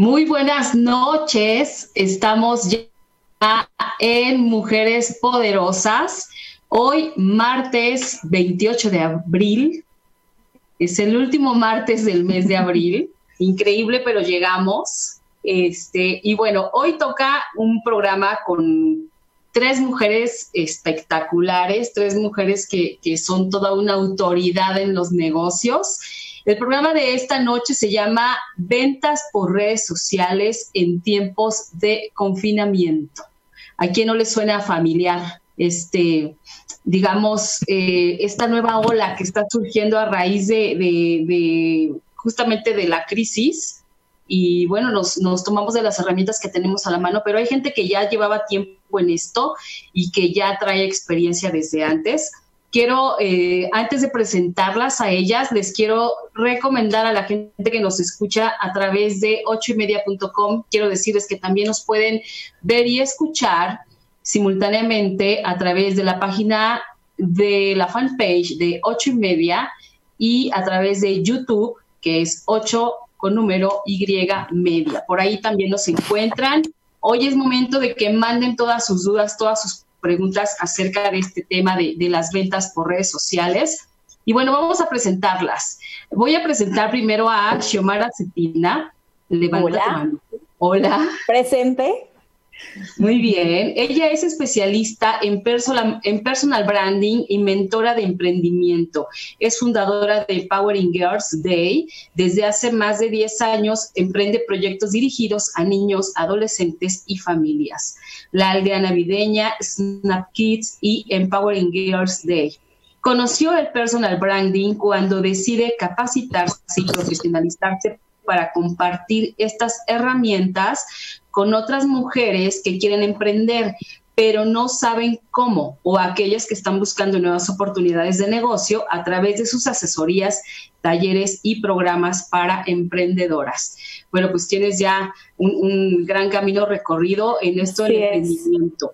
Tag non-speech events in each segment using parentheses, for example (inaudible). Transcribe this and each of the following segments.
Muy buenas noches. Estamos ya en Mujeres Poderosas. Hoy, martes 28 de abril. Es el último martes del mes de abril. (laughs) Increíble, pero llegamos. Este, y bueno, hoy toca un programa con tres mujeres espectaculares, tres mujeres que, que son toda una autoridad en los negocios el programa de esta noche se llama Ventas por redes sociales en tiempos de confinamiento. ¿A quién no le suena familiar? Este, digamos, eh, esta nueva ola que está surgiendo a raíz de, justamente de la crisis. Y bueno, nos, nos tomamos de las herramientas que tenemos a la mano, pero hay gente que ya llevaba tiempo en esto y que ya trae experiencia desde antes quiero, eh, antes de presentarlas a ellas, les quiero recomendar a la gente que nos escucha a través de ochoymedia.com. Quiero decirles que también nos pueden ver y escuchar simultáneamente a través de la página de la fanpage de ocho y media y a través de YouTube, que es 8 con número Y media. Por ahí también nos encuentran. Hoy es momento de que manden todas sus dudas, todas sus preguntas acerca de este tema de, las ventas por redes sociales. Y bueno, vamos a presentarlas. Voy a presentar primero a Xiomara Cetina. Hola. Hola. Presente. Muy bien. Ella es especialista en personal, personal branding y mentora de emprendimiento. Es fundadora de Powering Girls Day. Desde hace más de 10 años emprende proyectos dirigidos a niños, adolescentes y familias. La aldea navideña, Snap Kids y Empowering Girls Day. Conoció el personal branding cuando decide capacitarse y profesionalizarse para compartir estas herramientas con otras mujeres que quieren emprender, pero no saben cómo, o aquellas que están buscando nuevas oportunidades de negocio a través de sus asesorías, talleres y programas para emprendedoras. Bueno, pues tienes ya un, gran camino recorrido en esto del emprendimiento.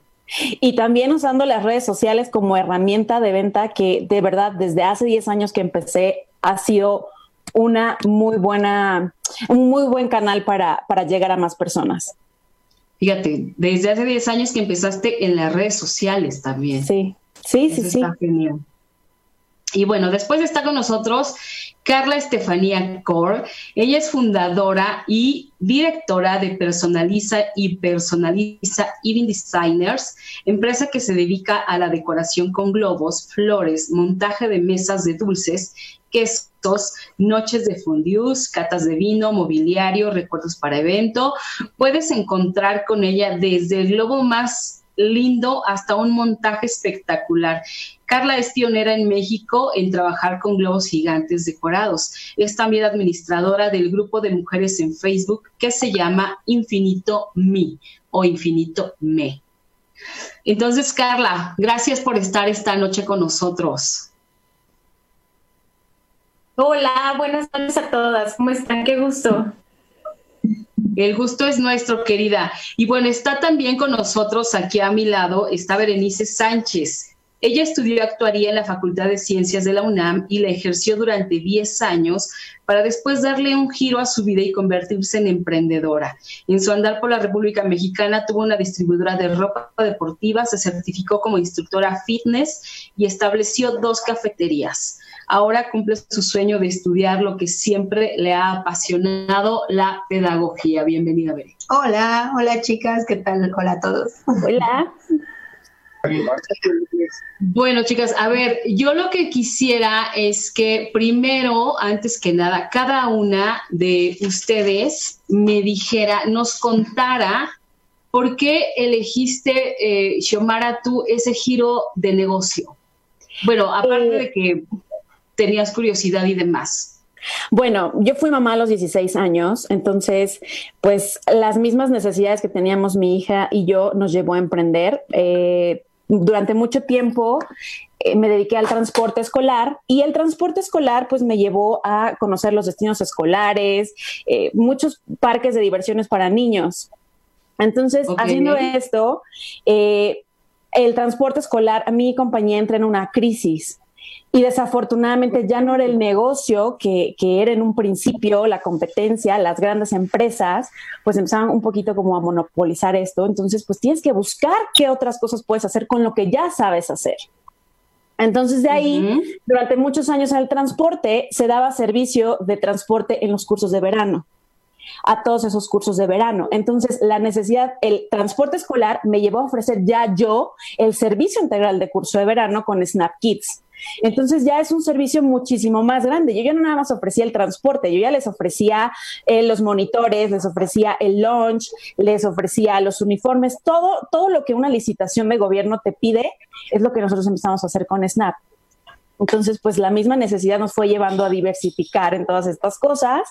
Y también usando las redes sociales como herramienta de venta que de verdad desde hace 10 años que empecé ha sido una muy buena, un muy buen canal para, para llegar a más personas. Fíjate, desde hace 10 años que empezaste en las redes sociales también. Sí, sí, sí, sí. genial. Y bueno, después está con nosotros Carla Estefanía Core. Ella es fundadora y directora de Personaliza y Personaliza Even Designers, empresa que se dedica a la decoración con globos, flores, montaje de mesas de dulces, quesos, noches de fondues, catas de vino, mobiliario, recuerdos para evento. Puedes encontrar con ella desde el globo más lindo hasta un montaje espectacular. Carla es pionera en México en trabajar con globos gigantes decorados. Es también administradora del grupo de mujeres en Facebook que se llama Infinito Me o Infinito Me. Entonces, Carla, gracias por estar esta noche con nosotros. Hola, buenas noches a todas. ¿Cómo están? Qué gusto. El gusto es nuestro, querida. Y bueno, está también con nosotros aquí a mi lado, está Berenice Sánchez. Ella estudió actuaría en la Facultad de Ciencias de la UNAM y la ejerció durante 10 años para después darle un giro a su vida y convertirse en emprendedora. En su andar por la República Mexicana tuvo una distribuidora de ropa deportiva, se certificó como instructora fitness y estableció dos cafeterías ahora cumple su sueño de estudiar lo que siempre le ha apasionado, la pedagogía. Bienvenida, Bere. Hola, hola chicas, ¿qué tal? Hola a todos. Hola. Bueno, chicas, a ver, yo lo que quisiera es que primero, antes que nada, cada una de ustedes me dijera, nos contara por qué elegiste, eh, Xiomara, tú ese giro de negocio. Bueno, aparte eh, de que tenías curiosidad y demás. Bueno, yo fui mamá a los 16 años, entonces, pues las mismas necesidades que teníamos mi hija y yo nos llevó a emprender. Eh, durante mucho tiempo eh, me dediqué al transporte escolar y el transporte escolar pues me llevó a conocer los destinos escolares, eh, muchos parques de diversiones para niños. Entonces, haciendo esto, el transporte escolar, a mi compañía entra en una crisis y desafortunadamente ya no era el negocio que, que, era en un principio, la competencia, las grandes empresas, pues empezaban un poquito como a monopolizar esto. Entonces, pues tienes que buscar qué otras cosas puedes hacer con lo que ya sabes hacer. Entonces, de ahí, durante muchos años en el transporte, se daba servicio de transporte en los cursos de verano a todos esos cursos de verano. Entonces, la necesidad, el transporte escolar me llevó a ofrecer ya yo el servicio integral de curso de verano con Snap Kids. Entonces ya es un servicio muchísimo más grande. Yo ya no nada más ofrecía el transporte, yo ya les ofrecía eh, los monitores, les ofrecía el lunch, les ofrecía los uniformes, todo, todo lo que una licitación de gobierno te pide es lo que nosotros empezamos a hacer con Snap. Entonces, pues la misma necesidad nos fue llevando a diversificar en todas estas cosas.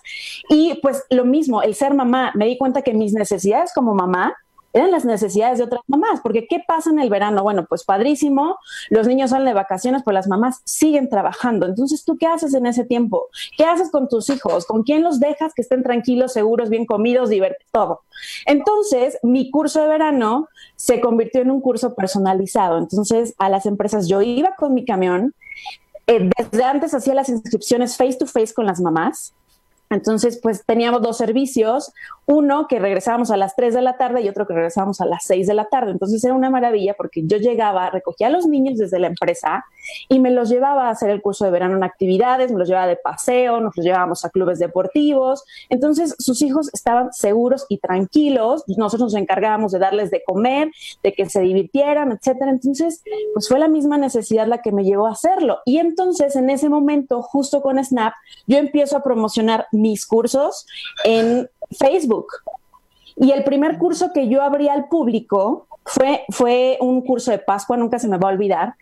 Y pues lo mismo, el ser mamá, me di cuenta que mis necesidades como mamá eran las necesidades de otras mamás, porque ¿qué pasa en el verano? Bueno, pues padrísimo, los niños salen de vacaciones, pero las mamás siguen trabajando. Entonces, ¿tú qué haces en ese tiempo? ¿Qué haces con tus hijos? ¿Con quién los dejas que estén tranquilos, seguros, bien comidos, divertidos, todo? Entonces, mi curso de verano se convirtió en un curso personalizado. Entonces, a las empresas yo iba con mi camión, eh, desde antes hacía las inscripciones face to face con las mamás, entonces, pues teníamos dos servicios, uno que regresábamos a las 3 de la tarde y otro que regresábamos a las 6 de la tarde. Entonces era una maravilla porque yo llegaba, recogía a los niños desde la empresa y me los llevaba a hacer el curso de verano en actividades, me los llevaba de paseo, nos los llevábamos a clubes deportivos. Entonces sus hijos estaban seguros y tranquilos, nosotros nos encargábamos de darles de comer, de que se divirtieran, etcétera. Entonces, pues fue la misma necesidad la que me llevó a hacerlo. Y entonces en ese momento, justo con Snap, yo empiezo a promocionar mis cursos en Facebook. Y el primer curso que yo abrí al público fue, fue un curso de Pascua, nunca se me va a olvidar.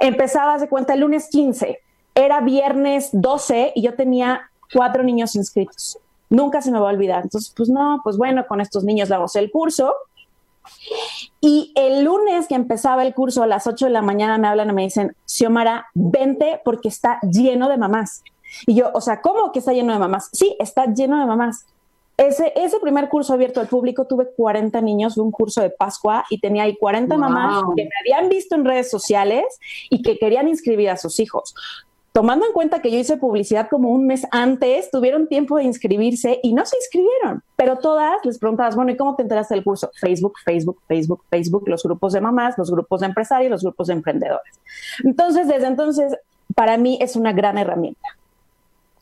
Empezaba, de cuenta, el lunes 15, era viernes 12 y yo tenía cuatro niños inscritos. Nunca se me va a olvidar. Entonces, pues no, pues bueno, con estos niños damos el curso. Y el lunes que empezaba el curso a las 8 de la mañana me hablan y me dicen, Xiomara, vente porque está lleno de mamás. Y yo, o sea, ¿cómo que está lleno de mamás? Sí, está lleno de mamás. Ese, ese primer curso abierto al público tuve 40 niños de un curso de Pascua y tenía ahí 40 mamás que me habían visto en redes sociales y que querían inscribir a sus hijos. Tomando en cuenta que yo hice publicidad como un mes antes, tuvieron tiempo de inscribirse y no se inscribieron, pero todas les preguntabas, bueno, ¿y cómo te enteraste del curso? Facebook, Facebook, Facebook, Facebook, los grupos de mamás, los grupos de empresarios, los grupos de emprendedores. Entonces, desde entonces, para mí es una gran herramienta.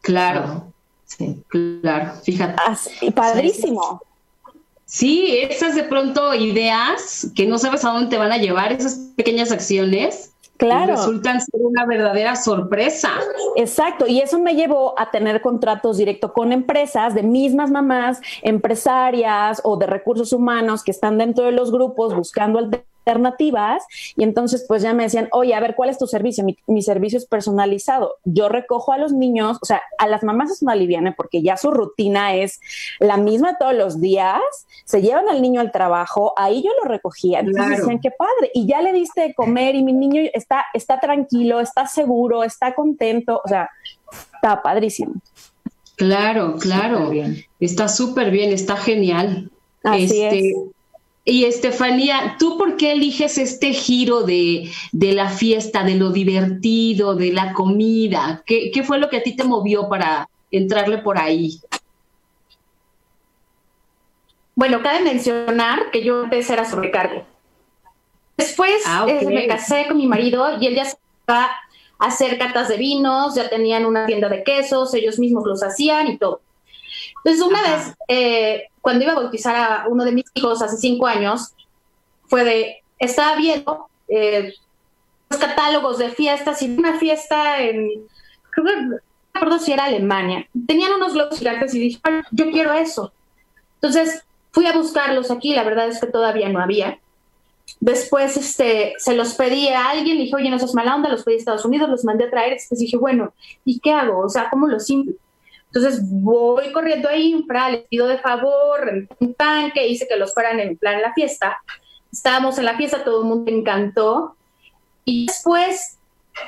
Claro, sí, claro, fíjate. Así, padrísimo. Sí, esas de pronto ideas que no sabes a dónde te van a llevar, esas pequeñas acciones. Claro. Resultan ser una verdadera sorpresa. Exacto, y eso me llevó a tener contratos directos con empresas de mismas mamás, empresarias o de recursos humanos que están dentro de los grupos buscando el alternativas y entonces pues ya me decían, oye, a ver, ¿cuál es tu servicio? Mi, servicio es personalizado. Yo recojo a los niños, o sea, a las mamás es una liviana porque ya su rutina es la misma todos los días, se llevan al niño al trabajo, ahí yo lo recogía, entonces decían, qué padre, y ya le diste de comer y mi niño está, está tranquilo, está seguro, está contento, o sea, está padrísimo. Claro, claro, está súper bien, está genial. Así este, es y Estefanía, ¿tú por qué eliges este giro de, la fiesta, de lo divertido, de la comida? ¿Qué, fue lo que a ti te movió para entrarle por ahí? Bueno, cabe mencionar que yo empecé a sobrecargo. Después ah, eh, me casé con mi marido y él ya se a hacer catas de vinos, ya tenían una tienda de quesos, ellos mismos los hacían y todo. Entonces, una vez, eh, cuando iba a bautizar a uno de mis hijos hace cinco años, fue de, estaba viendo eh, los catálogos de fiestas y una fiesta en, creo que, no recuerdo si era Alemania, tenían unos globos gigantes y dije, yo quiero eso. Entonces, fui a buscarlos aquí, la verdad es que todavía no había. Después este, se los pedí a alguien, le dije, oye, no sos mala onda, los pedí a Estados Unidos, los mandé a traer. Después dije, bueno, ¿y qué hago? O sea, ¿cómo los simple? Entonces voy corriendo ahí, les pido de favor, un tanque, hice que los fueran en plan la fiesta. Estábamos en la fiesta, todo el mundo encantó. Y después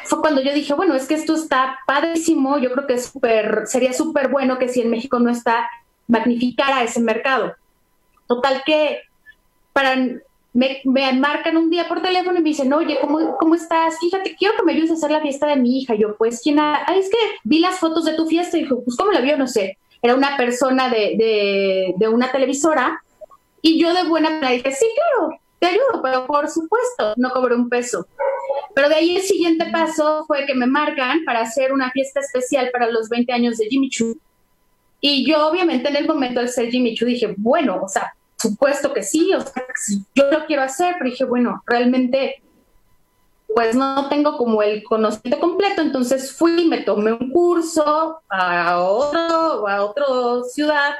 fue cuando yo dije, bueno, es que esto está padrísimo, yo creo que es super, sería súper bueno que si en México no está, magnificara ese mercado. Total que para me, marcan un día por teléfono y me dicen, oye, ¿cómo, ¿cómo estás? Fíjate, quiero que me ayudes a hacer la fiesta de mi hija. Yo, pues, ¿quién? Ah, es que vi las fotos de tu fiesta y dijo, pues, ¿cómo la vio? No sé. Era una persona de, de, una televisora y yo de buena manera dije, sí, claro, te ayudo, pero por supuesto, no cobré un peso. Pero de ahí el siguiente paso fue que me marcan para hacer una fiesta especial para los 20 años de Jimmy Choo. Y yo obviamente en el momento de ser Jimmy Choo dije, bueno, o sea, supuesto que sí, o sea, yo lo quiero hacer, pero dije, bueno, realmente pues no tengo como el conocimiento completo, entonces fui, me tomé un curso a otro, a otra ciudad,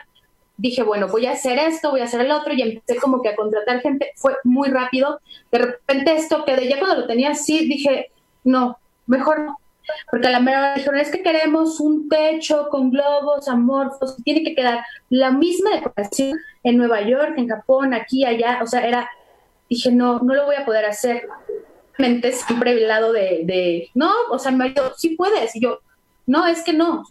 dije, bueno, voy a hacer esto, voy a hacer el otro, y empecé como que a contratar gente, fue muy rápido, de repente esto quedé, ya cuando lo tenía así, dije, no, mejor no, porque a la mera dijeron, es que queremos un techo con globos amorfos, tiene que quedar la misma decoración en Nueva York, en Japón, aquí, allá, o sea, era, dije, no, no lo voy a poder hacer. Mente siempre el lado de, no, o sea, me dijo, sí puedes, y yo, no, es que no,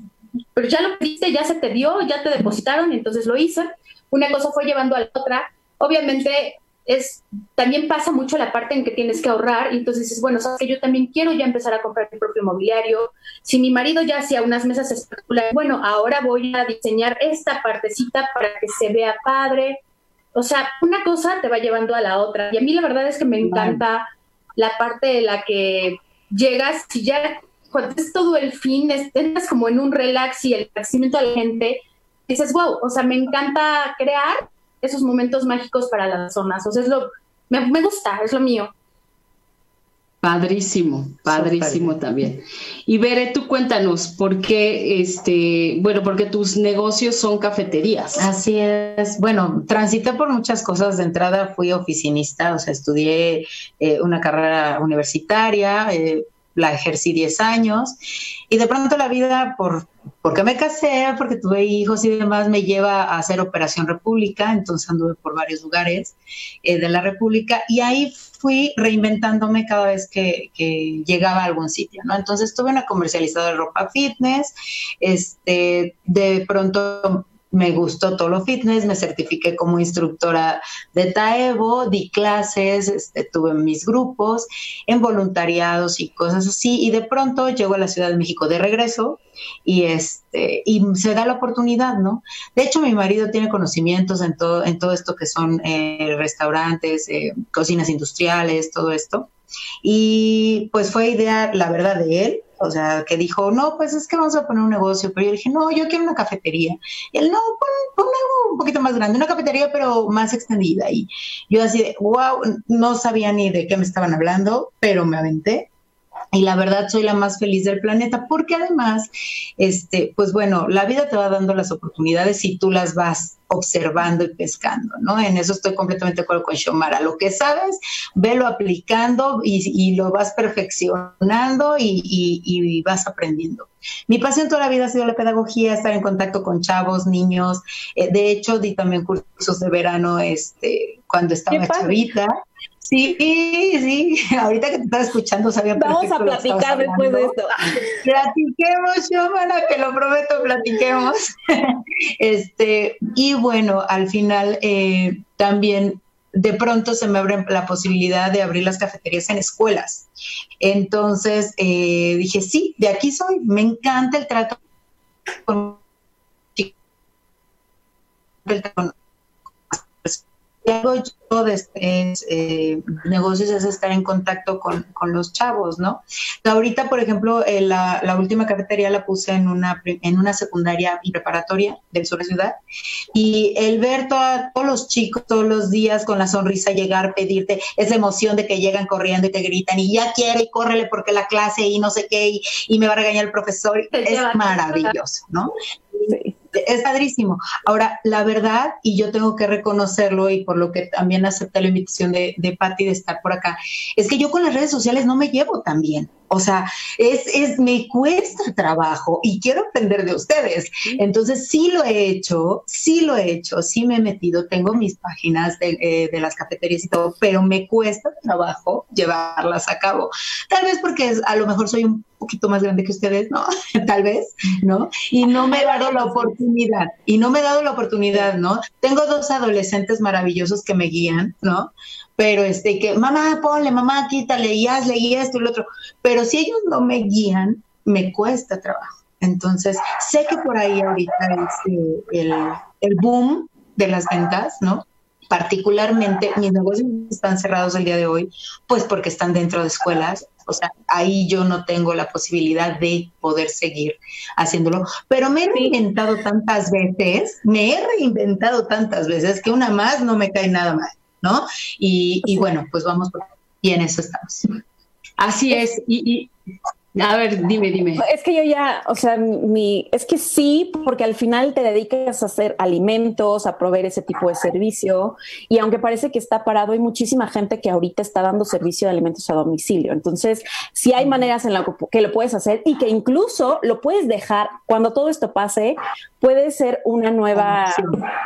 pero ya lo pediste, ya se te dio, ya te depositaron, y entonces lo hice. Una cosa fue llevando a la otra. Obviamente es también pasa mucho la parte en que tienes que ahorrar y entonces dices, bueno, sabes que yo también quiero ya empezar a comprar mi propio mobiliario. Si mi marido ya hacía unas mesas espectaculares, bueno, ahora voy a diseñar esta partecita para que se vea padre. O sea, una cosa te va llevando a la otra. Y a mí la verdad es que me encanta la parte de la que llegas y ya cuando es todo el fin, estás como en un relax y el crecimiento de la gente, dices, wow, o sea, me encanta crear esos momentos mágicos para las zonas. O sea, es lo, me, me gusta, es lo mío. Padrísimo, padrísimo también. Y Bere, tú cuéntanos, ¿por qué, este, bueno, porque tus negocios son cafeterías? Así es. Bueno, transité por muchas cosas. De entrada fui oficinista, o sea, estudié eh, una carrera universitaria, eh, la ejercí 10 años. Y de pronto la vida, por, porque me casé, porque tuve hijos y demás, me lleva a hacer Operación República, entonces anduve por varios lugares eh, de la República. Y ahí fui reinventándome cada vez que, llegaba a algún sitio, ¿no? Entonces tuve una comercializadora de ropa fitness, este, de pronto me gustó todo lo fitness, me certifiqué como instructora de Taevo, di clases, este, tuve mis grupos en voluntariados y cosas así, y de pronto llego a la Ciudad de México de regreso y este y se da la oportunidad, ¿no? De hecho, mi marido tiene conocimientos en todo en todo esto que son eh, restaurantes, eh, cocinas industriales, todo esto. Y pues fue idea, la verdad, de él, o sea, que dijo, no, pues es que vamos a poner un negocio, pero yo dije, no, yo quiero una cafetería. Y él, no, pon, algo un poquito más grande, una cafetería, pero más extendida. Y yo así de, wow, no sabía ni de qué me estaban hablando, pero me aventé y la verdad soy la más feliz del planeta porque además, este, pues bueno, la vida te va dando las oportunidades y tú las vas observando y pescando, ¿no? En eso estoy completamente de acuerdo con Xiomara. Lo que sabes, velo aplicando y, lo vas perfeccionando y, vas aprendiendo. Mi pasión toda la vida ha sido la pedagogía, estar en contacto con chavos, niños. Eh, de hecho, di también cursos de verano este, cuando estaba chavita. Sí, sí, (laughs) ahorita que te estaba escuchando sabía Vamos a platicar después de esto. (laughs) Platiquemos, Xiomara, que lo prometo, platiquemos. (laughs) este, y bueno, al final eh, también de pronto se me abre la posibilidad de abrir las cafeterías en escuelas. Entonces eh, dije, sí, de aquí soy, me encanta el trato con hago yo de eh, negocios es estar en contacto con, los chavos, ¿no? Ahorita, por ejemplo, eh, la, última cafetería la puse en una, en una secundaria y preparatoria del sur de ciudad y el ver todos los chicos todos los días con la sonrisa llegar, pedirte esa emoción de que llegan corriendo y te gritan y ya quiere y córrele porque la clase y no sé qué y, y me va a regañar el profesor, es maravilloso, ¿no? Es padrísimo. Ahora, la verdad, y yo tengo que reconocerlo y por lo que también acepté la invitación de, de Patti de estar por acá, es que yo con las redes sociales no me llevo tan bien. O sea, es, es, me cuesta trabajo y quiero aprender de ustedes. Entonces, sí lo he hecho, sí lo he hecho, sí me he metido, tengo mis páginas de, eh, de las cafeterías y todo, pero me cuesta trabajo llevarlas a cabo. Tal vez porque a lo mejor soy un poquito más grande que ustedes, ¿no? (laughs) Tal vez, ¿no? Y no me he dado la oportunidad, y no me he dado la oportunidad, ¿no? Tengo dos adolescentes maravillosos que me guían, ¿no? Pero este, que, mamá, ponle, mamá, quítale, y hazle, y esto y lo otro. Pero si ellos no me guían, me cuesta trabajo. Entonces, sé que por ahí ahorita es eh, el, el boom de las ventas, ¿no? particularmente mis negocios están cerrados el día de hoy, pues porque están dentro de escuelas, o sea, ahí yo no tengo la posibilidad de poder seguir haciéndolo, pero me he reinventado tantas veces, me he reinventado tantas veces que una más no me cae nada mal, ¿no? Y, y bueno, pues vamos, y en eso estamos. Así es, y, y a ver, dime, dime. Es que yo ya, o sea, mi, es que sí, porque al final te dedicas a hacer alimentos, a proveer ese tipo de servicio, y aunque parece que está parado, hay muchísima gente que ahorita está dando servicio de alimentos a domicilio. Entonces, sí hay maneras en las que lo puedes hacer y que incluso lo puedes dejar cuando todo esto pase, puede ser una nueva,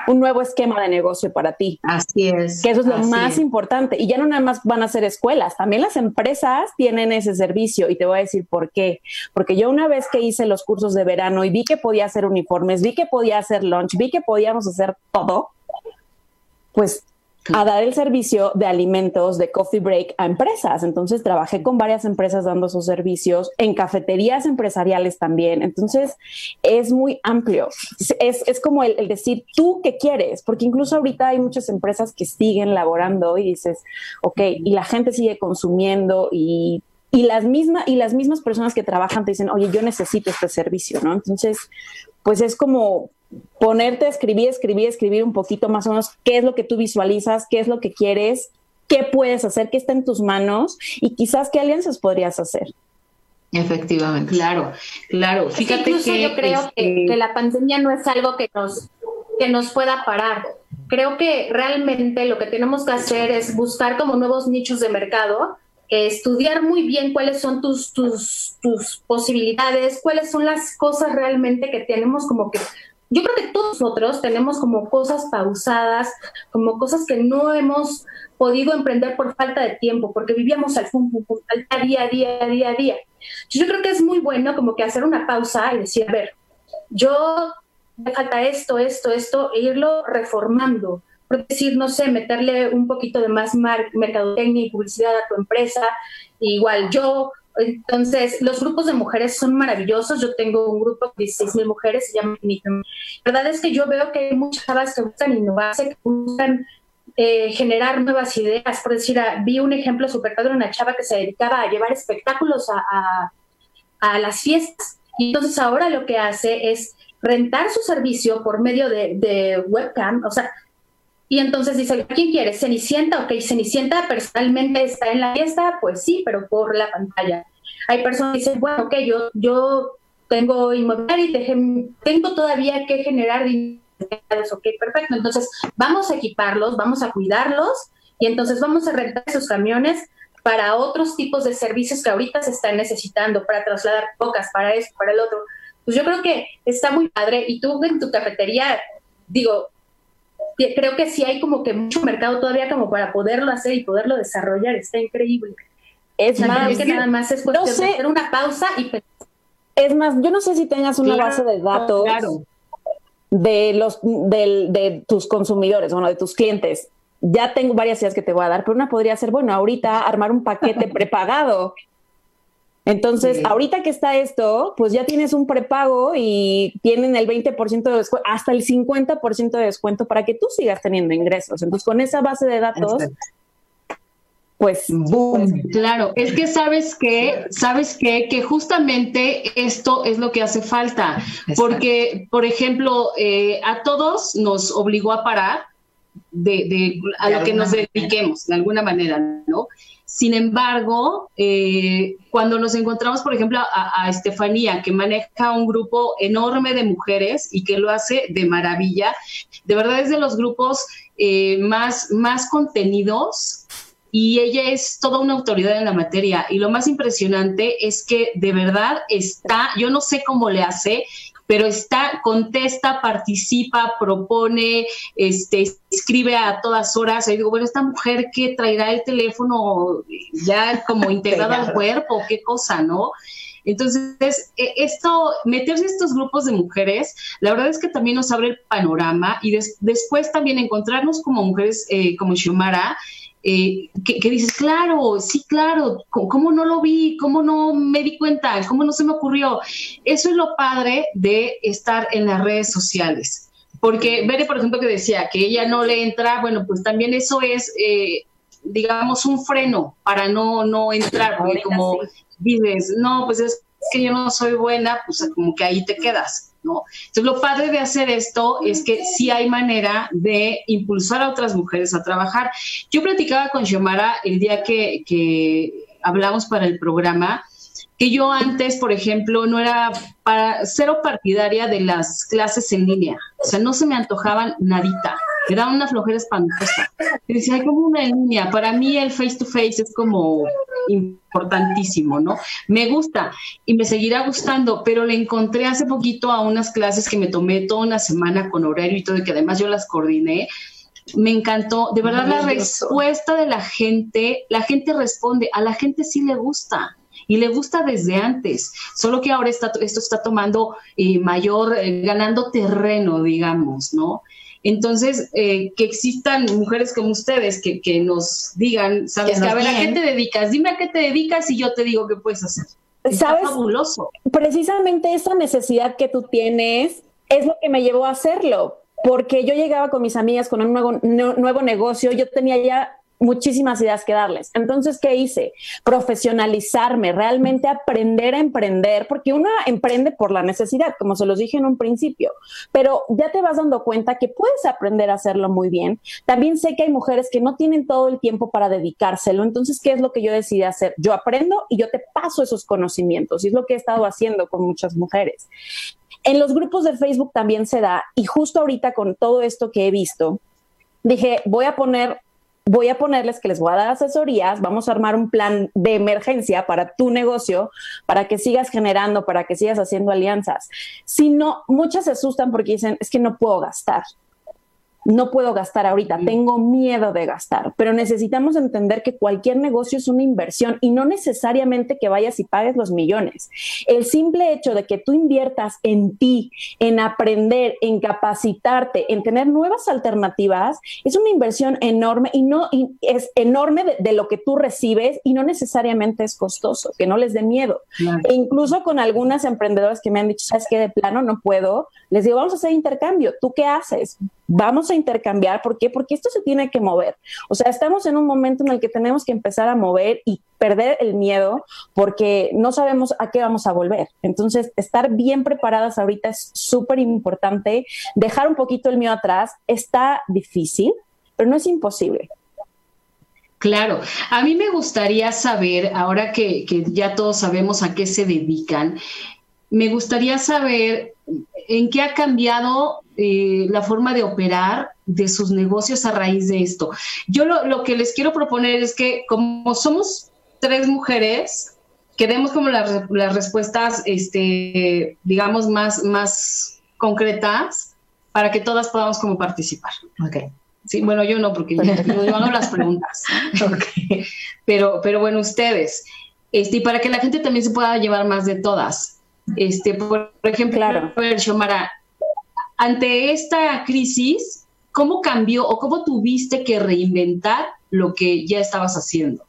un nuevo esquema de negocio para ti. Así es. Que eso es lo más importante. Y ya no nada más van a ser escuelas, también las empresas tienen ese servicio y te voy a decir por qué. Porque yo una vez que hice los cursos de verano y vi que podía hacer uniformes, vi que podía hacer lunch, vi que podíamos hacer todo, pues a dar el servicio de alimentos de coffee break a empresas. Entonces trabajé con varias empresas dando esos servicios, en cafeterías empresariales también. Entonces es muy amplio. Es, es como el, el, decir, ¿tú qué quieres? Porque incluso ahorita hay muchas empresas que siguen laborando y dices, ok, y la gente sigue consumiendo y y las, mismas y las mismas personas que trabajan te dicen, oye, yo necesito este servicio, ¿no? Entonces, pues es como ponerte a escribir, escribir, escribir un poquito más o menos qué es lo que tú visualizas, qué es lo que quieres, qué puedes hacer, qué está en tus manos y quizás qué alianzas podrías hacer. Efectivamente. Claro, claro. Fíjate que yo creo este que, la pandemia no es algo que nos, que nos pueda parar. Creo que realmente lo que tenemos que hacer es buscar como nuevos nichos de mercado estudiar muy bien cuáles son tus, tus, posibilidades, cuáles son las cosas realmente que tenemos como que... Yo creo que todos nosotros tenemos como cosas pausadas, como cosas que no hemos podido emprender por falta de tiempo, porque vivíamos al, al día, día, día, día. Yo creo que es muy bueno como que hacer una pausa y decir, a ver, yo me falta esto, esto, esto, e irlo reformando por decir, no sé, meterle un poquito de más mercadotecnia y publicidad a tu empresa, igual yo. Entonces, los grupos de mujeres son maravillosos. Yo tengo un grupo de 16 mil mujeres, se llama La verdad es que yo veo que hay muchas chavas que buscan innovarse, que buscan eh, generar nuevas ideas. Por decir, ah, vi un ejemplo súper padre, una chava que se dedicaba a llevar espectáculos a, a, las fiestas. Y entonces ahora lo que hace es rentar su servicio por medio de webcam, o sea, y entonces dice, ¿quién quiere? Cenicienta, ok, Cenicienta personalmente está en la fiesta, pues sí, pero por la pantalla. Hay personas que dicen, bueno, ok, yo, yo tengo inmobiliario y tengo todavía que generar dinero. Ok, perfecto. Entonces, vamos a equiparlos, vamos a cuidarlos y entonces vamos a rentar esos camiones para otros tipos de servicios que ahorita se están necesitando, para trasladar pocas, para eso, para el otro. Pues yo creo que está muy padre y tú en tu cafetería, digo, creo que sí hay como que mucho mercado todavía como para poderlo hacer y poderlo desarrollar, está increíble. Es más, que nada más es cuestión de hacer una pausa y es más, yo no sé si tengas una base de datos de los de, de tus consumidores, bueno, de tus clientes. Ya tengo varias ideas que te voy a dar, pero una podría ser, bueno, ahorita armar un paquete (laughs) prepagado entonces, ahorita que está esto, pues ya tienes un prepago y tienen el 20% de descuento, hasta el 50% de descuento para que tú sigas teniendo ingresos. Entonces, con esa base de datos, pues, boom. Pues, claro, es que sabes que, sabes que, que justamente esto es lo que hace falta, porque, por ejemplo, eh, a todos nos obligó a parar de, de a lo que nos dediquemos, de alguna manera, ¿no? Sin embargo, eh, cuando nos encontramos, por ejemplo, a, Estefanía, que maneja un grupo enorme de mujeres y que lo hace de maravilla, de verdad es de los grupos eh, más, más contenidos y ella es toda una autoridad en la materia. Y lo más impresionante es que de verdad está, yo no sé cómo le hace, pero está, contesta, participa, propone, este, escribe a todas horas. Y digo, bueno, esta mujer que traerá el teléfono ya como (laughs) integrado al cuerpo, qué cosa, ¿no? Entonces, e, esto, meterse en estos grupos de mujeres, la verdad es que también nos abre el panorama y después también encontrarnos como mujeres eh, como Xiomara, eh, que, dices, claro, sí, claro, ¿cómo no lo vi? ¿Cómo no me di cuenta? ¿Cómo no se me ocurrió? Eso es lo padre de estar en las redes sociales. Porque Bere, por ejemplo, que decía que ella no le entra, bueno, pues también eso es, eh, digamos, un freno para no, no entrar, porque como dices, no, pues es que yo no soy buena, pues como que ahí te quedas. Entonces, lo padre de hacer esto es que sí hay manera de impulsar a otras mujeres a trabajar. Yo platicaba con Xiomara el día que, que hablamos para el programa, que yo antes, por ejemplo, no era para cero partidaria de las clases en línea. O sea, no se me antojaban nadita. Me daba una flojera espantosa. Y decía, hay como una línea. Para mí el face to face es como importantísimo, ¿no? Me gusta y me seguirá gustando, pero le encontré hace poquito a unas clases que me tomé toda una semana con horario y todo, y que además yo las coordiné. Me encantó, de verdad la respuesta de la gente, la gente responde, a la gente sí le gusta y le gusta desde antes, solo que ahora está, esto está tomando eh, mayor, eh, ganando terreno, digamos, ¿no? Entonces, eh, que existan mujeres como ustedes que, que nos digan, ¿sabes? Que a ver, ¿a qué te dedicas? Dime a qué te dedicas y yo te digo qué puedes hacer. ¿Sabes? fabuloso. Precisamente esa necesidad que tú tienes es lo que me llevó a hacerlo, porque yo llegaba con mis amigas con un nuevo, nuevo negocio, yo tenía ya muchísimas ideas que darles. Entonces, ¿qué hice? Profesionalizarme, realmente aprender a emprender, porque uno emprende por la necesidad, como se los dije en un principio, pero ya te vas dando cuenta que puedes aprender a hacerlo muy bien. También sé que hay mujeres que no tienen todo el tiempo para dedicárselo. Entonces, ¿qué es lo que yo decidí hacer? Yo aprendo y yo te paso esos conocimientos, y es lo que he estado haciendo con muchas mujeres. En los grupos de Facebook también se da, y justo ahorita con todo esto que he visto, dije, voy a poner voy a ponerles que les voy a dar asesorías, vamos a armar un plan de emergencia para tu negocio, para que sigas generando, para que sigas haciendo alianzas. Si no, muchas se asustan porque dicen, es que no puedo gastar no puedo gastar ahorita, tengo miedo de gastar, pero necesitamos entender que cualquier negocio es una inversión y no necesariamente que vayas y pagues los millones. El simple hecho de que tú inviertas en ti, en aprender, en capacitarte, en tener nuevas alternativas, es una inversión enorme y no es enorme de, lo que tú recibes y no necesariamente es costoso, que no les dé miedo. E incluso con algunas emprendedoras que me han dicho, sabes que de plano no puedo, les digo, vamos a hacer intercambio, ¿tú qué haces? Vamos a intercambiar. ¿Por qué? Porque esto se tiene que mover. O sea, estamos en un momento en el que tenemos que empezar a mover y perder el miedo porque no sabemos a qué vamos a volver. Entonces, estar bien preparadas ahorita es súper importante. Dejar un poquito el miedo atrás está difícil, pero no es imposible. Claro, a mí me gustaría saber, ahora que, que, ya todos sabemos a qué se dedican, me gustaría saber en qué ha cambiado eh, la forma de operar de sus negocios a raíz de esto. Yo lo, que les quiero proponer es que como somos tres mujeres, que demos como las, respuestas, este, digamos, más, más concretas para que todas podamos como participar. Okay. Sí, bueno, yo no, porque yo, hago las preguntas. (laughs) Pero, pero bueno, ustedes. Este, y para que la gente también se pueda llevar más de todas. Este, por, ejemplo, claro. a ver, Xiomara, ante esta crisis, ¿cómo cambió o cómo tuviste que reinventar lo que ya estabas haciendo?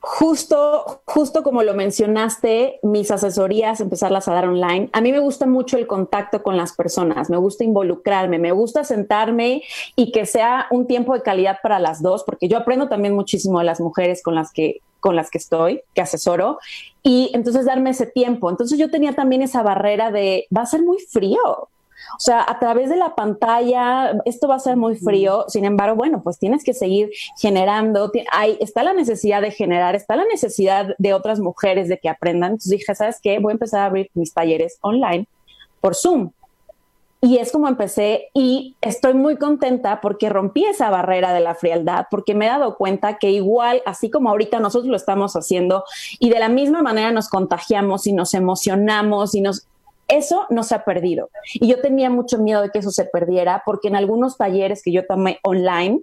Justo, justo como lo mencionaste, mis asesorías, empezarlas a dar online. A mí me gusta mucho el contacto con las personas, me gusta involucrarme, me gusta sentarme y que sea un tiempo de calidad para las dos, porque yo aprendo también muchísimo de las mujeres con las que con las que estoy, que asesoro, y entonces darme ese tiempo. Entonces yo tenía también esa barrera de, va a ser muy frío, o sea, a través de la pantalla, esto va a ser muy frío, sin embargo, bueno, pues tienes que seguir generando, hay, está la necesidad de generar, está la necesidad de otras mujeres de que aprendan. Entonces dije, ¿sabes qué? Voy a empezar a abrir mis talleres online por Zoom. Y es como empecé y estoy muy contenta porque rompí esa barrera de la frialdad, porque me he dado cuenta que igual, así como ahorita nosotros lo estamos haciendo y de la misma manera nos contagiamos y nos emocionamos y nos... Eso no se ha perdido. Y yo tenía mucho miedo de que eso se perdiera porque en algunos talleres que yo tomé online,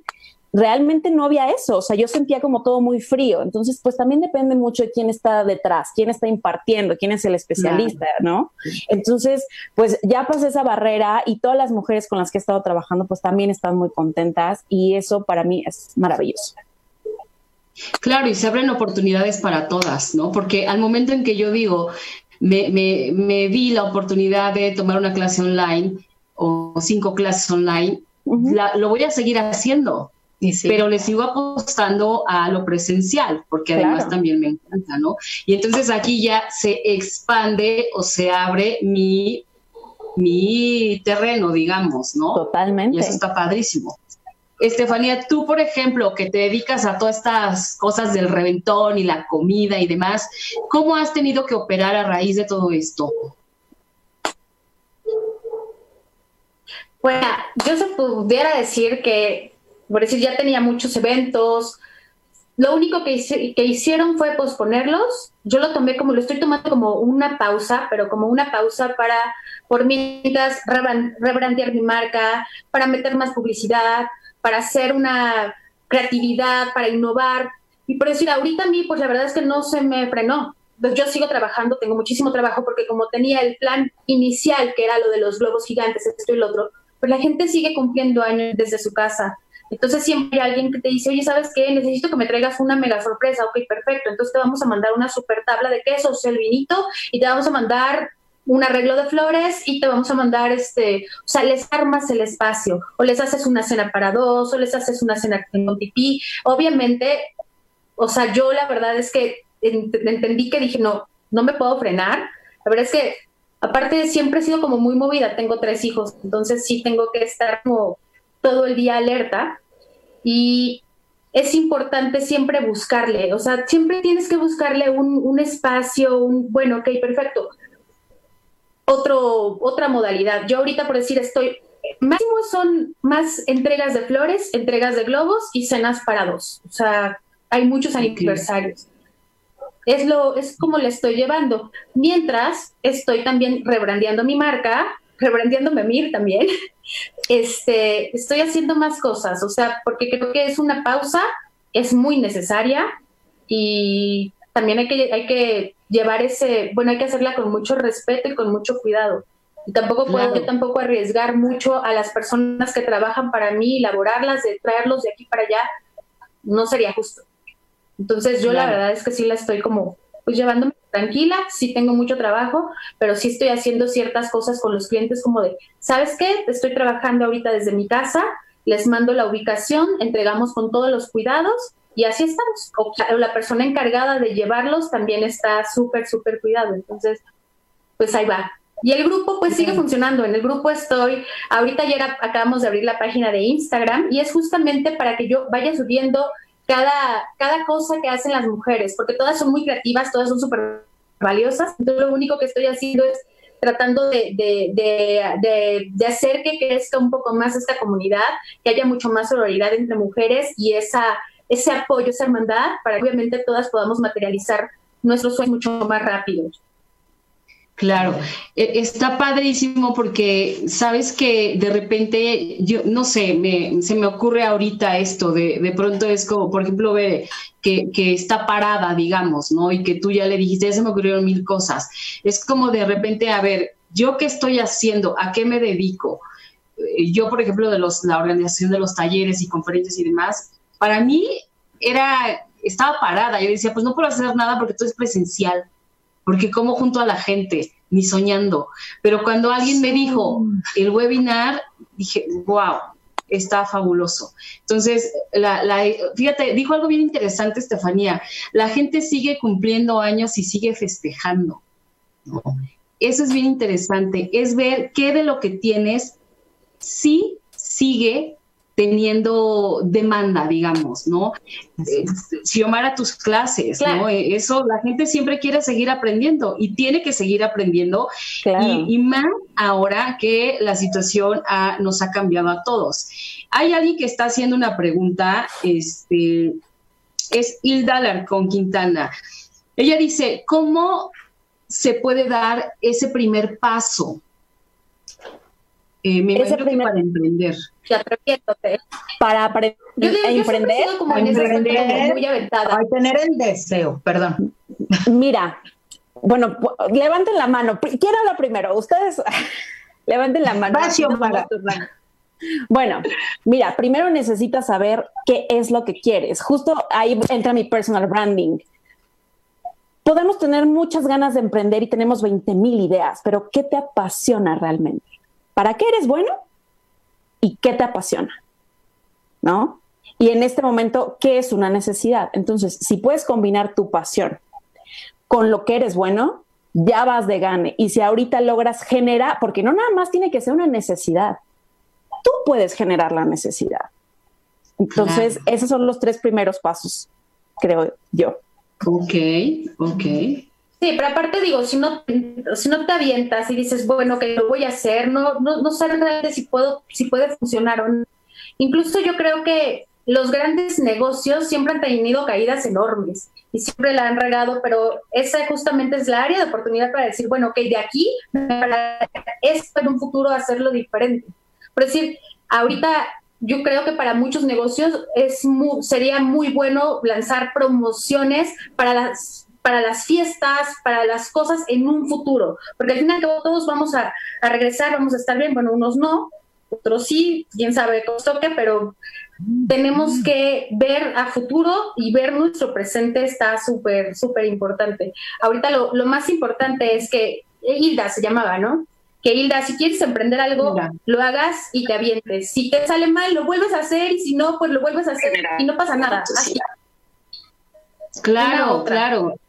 realmente no había eso, o sea, yo sentía como todo muy frío, entonces pues también depende mucho de quién está detrás, quién está impartiendo, quién es el especialista, ¿no? Entonces, pues ya pasé esa barrera y todas las mujeres con las que he estado trabajando pues también están muy contentas y eso para mí es maravilloso. Claro, y se abren oportunidades para todas, ¿no? Porque al momento en que yo digo, me, me, me vi la oportunidad de tomar una clase online o cinco clases online, lo voy a seguir haciendo, pero le sigo apostando a lo presencial, porque además también me encanta, ¿no? Y entonces aquí ya se expande o se abre mi, mi terreno, digamos, ¿no? Totalmente. Y eso está padrísimo. Estefanía, tú, por ejemplo, que te dedicas a todas estas cosas del reventón y la comida y demás, ¿cómo has tenido que operar a raíz de todo esto? Bueno, yo se pudiera decir que por decir, ya tenía muchos eventos. Lo único que, que hicieron fue posponerlos. Yo lo tomé como, lo estoy tomando como una pausa, pero como una pausa para, por mientras, rebrandear mi marca, para meter más publicidad, para hacer una creatividad, para innovar. Y por decir, ahorita a mí, pues la verdad es que no se me frenó. Pues yo sigo trabajando, tengo muchísimo trabajo, porque como tenía el plan inicial, que era lo de los globos gigantes, esto y lo otro, pues la gente sigue cumpliendo años desde su casa. Entonces siempre hay alguien que te dice, oye, ¿sabes qué? Necesito que me traigas una mega sorpresa. Ok, perfecto. Entonces te vamos a mandar una super tabla de quesos, el vinito, y te vamos a mandar un arreglo de flores y te vamos a mandar este, o sea, les armas el espacio, o les haces una cena para dos, o les haces una cena con pipí. Obviamente, o sea, yo la verdad es que entendí que dije, no, no me puedo frenar. La verdad es que, aparte, siempre he sido como muy movida, tengo tres hijos, entonces sí tengo que estar como todo el día alerta y es importante siempre buscarle, o sea, siempre tienes que buscarle un, espacio, un, bueno, ok, perfecto. Otro, otra modalidad. Yo ahorita por decir estoy, máximo son más entregas de flores, entregas de globos y cenas para dos. O sea, hay muchos aniversarios. Es lo, es como le estoy llevando. Mientras estoy también rebrandeando mi marca, rebrandeándome a mí también, (laughs) este, estoy haciendo más cosas, o sea, porque creo que es una pausa, es muy necesaria y también hay que, hay que llevar ese, bueno, hay que hacerla con mucho respeto y con mucho cuidado. Y tampoco puedo tampoco arriesgar mucho a las personas que trabajan para mí, elaborarlas, de traerlos de aquí para allá, no sería justo. Entonces yo la verdad es que sí la estoy como pues llevándome tranquila, sí tengo mucho trabajo, pero sí estoy haciendo ciertas cosas con los clientes como de, ¿sabes qué? Estoy trabajando ahorita desde mi casa, les mando la ubicación, entregamos con todos los cuidados y así estamos. O la persona encargada de llevarlos también está súper, súper cuidado. Entonces, pues ahí va. Y el grupo pues sigue funcionando. En el grupo estoy, ahorita ayer acabamos de abrir la página de Instagram y es justamente para que yo vaya subiendo cada, cada cosa que hacen las mujeres, porque todas son muy creativas, todas son súper valiosas. Entonces lo único que estoy haciendo es tratando de, de, de, hacer que crezca un poco más esta comunidad, que haya mucho más sororidad entre mujeres y esa, ese apoyo, esa hermandad, para que obviamente todas podamos materializar nuestros sueños mucho más rápido. Claro, e, está padrísimo porque sabes que de repente, yo no sé, me, se me ocurre ahorita esto, de, de pronto es como, por ejemplo, ve que, que, está parada, digamos, ¿no? Y que tú ya le dijiste, ya se me ocurrieron mil cosas. Es como de repente, a ver, ¿yo qué estoy haciendo? ¿A qué me dedico? Eh, yo, por ejemplo, de los, la organización de los talleres y conferencias y demás, para mí era, estaba parada. Yo decía, pues no puedo hacer nada porque todo es presencial porque como junto a la gente, ni soñando. Pero cuando alguien me dijo el webinar, dije, wow, está fabuloso. Entonces, la, fíjate, dijo algo bien interesante Estefanía, la gente sigue cumpliendo años y sigue festejando. Eso es bien interesante, es ver qué de lo que tienes sí sigue teniendo demanda, digamos, ¿no? Eh, si Omar a tus clases, ¿no? Eh, eso, la gente siempre quiere seguir aprendiendo y tiene que seguir aprendiendo. Y, más ahora que la situación nos ha cambiado a todos. Hay alguien que está haciendo una pregunta, este, es Hilda Larcón Quintana. Ella dice, ¿cómo se puede dar ese primer paso? Eh, me ese primer... para emprender. Para yo emprender. Como emprender, muy aventada. tener el deseo, perdón. Mira, bueno, levanten la mano. ¿Quién habla primero? Ustedes (laughs) levanten la mano. Bueno, mira, primero necesitas saber qué es lo que quieres. Justo ahí entra mi personal branding. Podemos tener muchas ganas de emprender y tenemos 20 mil ideas, pero ¿qué te apasiona realmente? ¿Para qué eres bueno? ¿Y qué te apasiona? ¿No? Y en este momento, ¿qué es una necesidad? Entonces, si puedes combinar tu pasión con lo que eres bueno, ya vas de gane. Y si ahorita logras generar, porque no nada más tiene que ser una necesidad, tú puedes generar la necesidad. Entonces, esos son los tres primeros pasos, creo yo. Ok, ok. Sí, pero aparte digo, si no, si no te avientas y dices, bueno, que lo voy a hacer, no, no, no sabes realmente si puedo, si puede funcionar o no. Incluso yo creo que los grandes negocios siempre han tenido caídas enormes y siempre la han regado, pero esa justamente es la área de oportunidad para decir, bueno, ok, de aquí para esto en un futuro hacerlo diferente. Por decir, ahorita yo creo que para muchos negocios es sería muy bueno lanzar promociones para las para las fiestas, para las cosas en un futuro, porque al final todos vamos a, regresar, vamos a estar bien, bueno, unos no, otros sí, quién sabe cómo toque, pero tenemos que ver a futuro y ver nuestro presente está súper, súper importante. Ahorita lo, lo, más importante es que Hilda se llamaba, ¿no? que Hilda, si quieres emprender algo, lo hagas y te avientes. Si te sale mal, lo vuelves a hacer y si no, pues lo vuelves a hacer y no pasa nada. Claro, claro.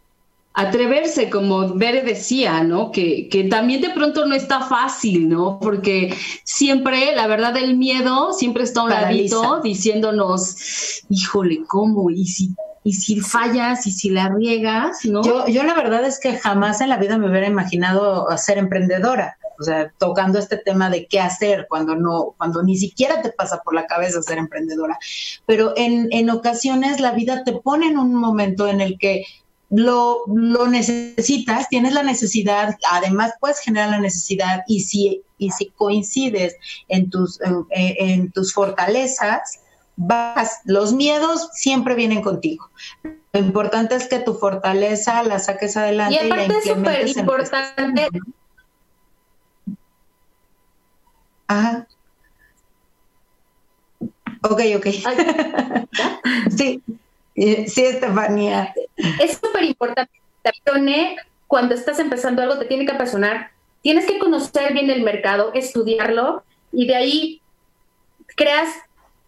Atreverse, como Bere decía, ¿no? Que, que también de pronto no está fácil, ¿no? Porque siempre, la verdad, el miedo siempre está a un ladito diciéndonos, híjole, ¿cómo? ¿Y si y si fallas y si la riegas, ¿no? Yo, yo la verdad es que jamás en la vida me hubiera imaginado ser emprendedora o sea, tocando este tema de qué hacer cuando no, cuando ni siquiera te pasa por la cabeza ser emprendedora. Pero en, en ocasiones la vida te pone en un momento en el que lo, lo, necesitas, tienes la necesidad, además puedes generar la necesidad y si, y si coincides en tus, en, tus fortalezas, vas, los miedos siempre vienen contigo. Lo importante es que tu fortaleza la saques adelante. Y aparte es súper importante Ajá. Ok, ok. (laughs) sí, (laughs) sí, Estefanía. Es súper importante. Cuando estás empezando algo, te tiene que apasionar. Tienes que conocer bien el mercado, estudiarlo y de ahí creas,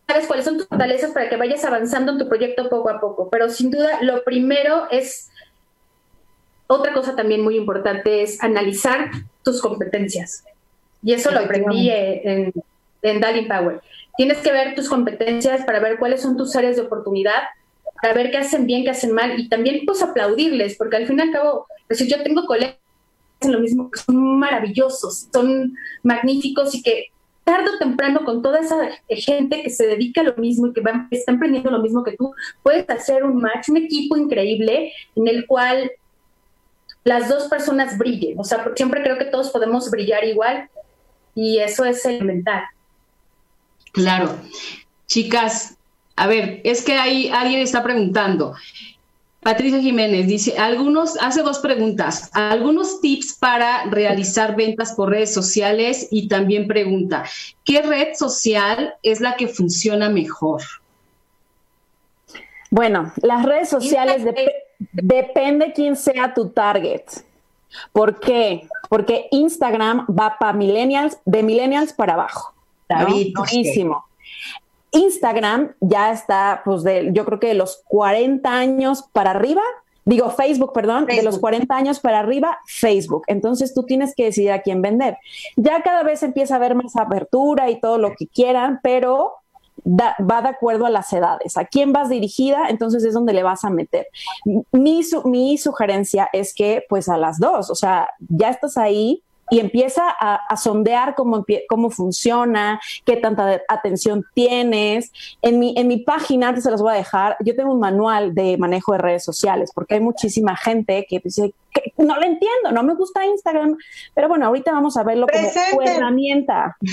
sabes cuáles son tus fortalezas para que vayas avanzando en tu proyecto poco a poco. Pero sin duda, lo primero es, otra cosa también muy importante es analizar tus competencias. Y eso lo aprendí en, en Power. Tienes que ver tus competencias para ver cuáles son tus áreas de oportunidad, para ver qué hacen bien, qué hacen mal y también pues aplaudirles, porque al fin y al cabo, pues, yo tengo colegas que hacen lo mismo, que son maravillosos, son magníficos y que tarde o temprano con toda esa gente que se dedica a lo mismo y que, va, está emprendiendo lo mismo que tú, puedes hacer un match, un equipo increíble en el cual las dos personas brillen. O sea, siempre creo que todos podemos brillar igual y eso es elemental. Claro. Chicas, a ver, es que ahí alguien está preguntando. Patricia Jiménez dice, algunos, hace dos preguntas, algunos tips para realizar ventas por redes sociales y también pregunta, ¿qué red social es la que funciona mejor? Bueno, las redes sociales depende quién sea tu target. ¿Por qué? Porque Instagram va para millennials, de millennials para abajo. Buenísimo. Instagram ya está, pues, de, yo creo que de los 40 años para arriba, digo Facebook, perdón, de los 40 años para arriba, Facebook. Entonces tú tienes que decidir a quién vender. Ya cada vez empieza a haber más apertura y todo lo que quieran, pero va de acuerdo a las edades. ¿A quién vas dirigida? Entonces es donde le vas a meter. Mi, mi sugerencia es que pues a las dos, o sea, ya estás ahí, y empieza a, sondear cómo, cómo funciona, qué tanta atención tienes. En mi, en mi página, antes se los voy a dejar, yo tengo un manual de manejo de redes sociales, porque hay muchísima gente que dice, que no lo entiendo, no me gusta Instagram, pero bueno, ahorita vamos a verlo como herramienta. (laughs)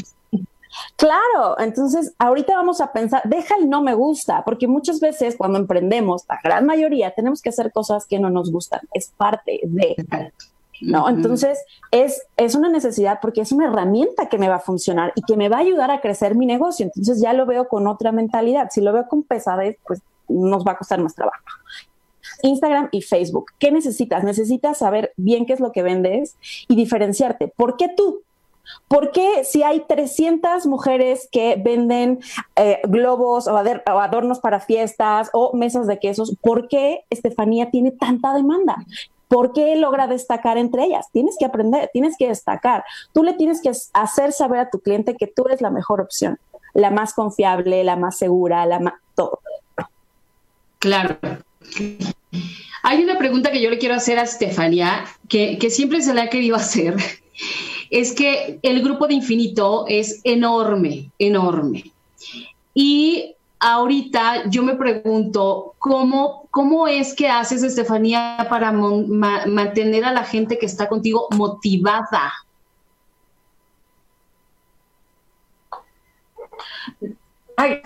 Claro, entonces ahorita vamos a pensar, deja el no me gusta, porque muchas veces cuando emprendemos, la gran mayoría, tenemos que hacer cosas que no nos gustan, es parte de... ¿no? Entonces, es, es una necesidad porque es una herramienta que me va a funcionar y que me va a ayudar a crecer mi negocio. Entonces, ya lo veo con otra mentalidad. Si lo veo con pesadez, pues nos va a costar más trabajo. Instagram y Facebook. ¿Qué necesitas? Necesitas saber bien qué es lo que vendes y diferenciarte. ¿Por qué tú? ¿Por qué si hay 300 mujeres que venden eh, globos o, adornos para fiestas o mesas de quesos, por qué Estefanía tiene tanta demanda? ¿Por qué logra destacar entre ellas? Tienes que aprender, tienes que destacar. Tú le tienes que hacer saber a tu cliente que tú eres la mejor opción, la más confiable, la más segura, la más todo. Claro. Hay una pregunta que yo le quiero hacer a Estefanía, que, que siempre se la ha querido hacer (laughs) es que el grupo de infinito es enorme, enorme. Y ahorita yo me pregunto, ¿cómo, cómo es que haces, Estefanía, para mantener a la gente que está contigo motivada? Ay,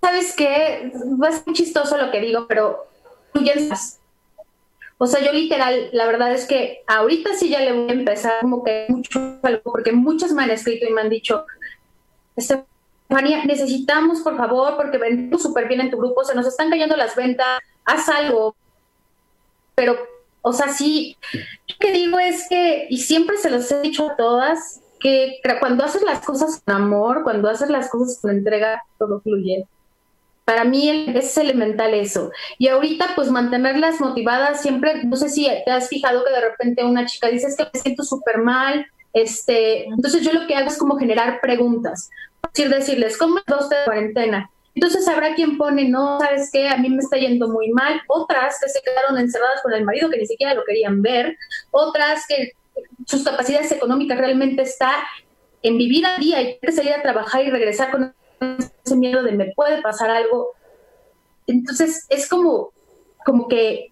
sabes que es muy chistoso lo que digo, pero tú ya estás o sea, yo literal, la verdad es que ahorita sí ya le voy a empezar como que mucho, porque muchos me han escrito y me han dicho, Estefanía, necesitamos, por favor, porque vendemos súper bien en tu grupo, se nos están cayendo las ventas, haz algo. Pero, o sea, sí, lo que digo es que, y siempre se los he dicho a todas, que cuando haces las cosas con amor, cuando haces las cosas con entrega, todo fluye. Para mí es elemental eso. Y ahorita, pues mantenerlas motivadas siempre, no sé si te has fijado que de repente una chica dice, es que me siento súper mal. Este, entonces yo lo que hago es como generar preguntas. Es decir, decirles, ¿cómo es usted de cuarentena? Entonces habrá quien pone, no, ¿sabes qué? A mí me está yendo muy mal. Otras que se quedaron encerradas con el marido que ni siquiera lo querían ver. Otras que sus capacidades económicas realmente está en vivir al día y salir a trabajar y regresar con ese miedo de me puede pasar algo. Entonces es como, como que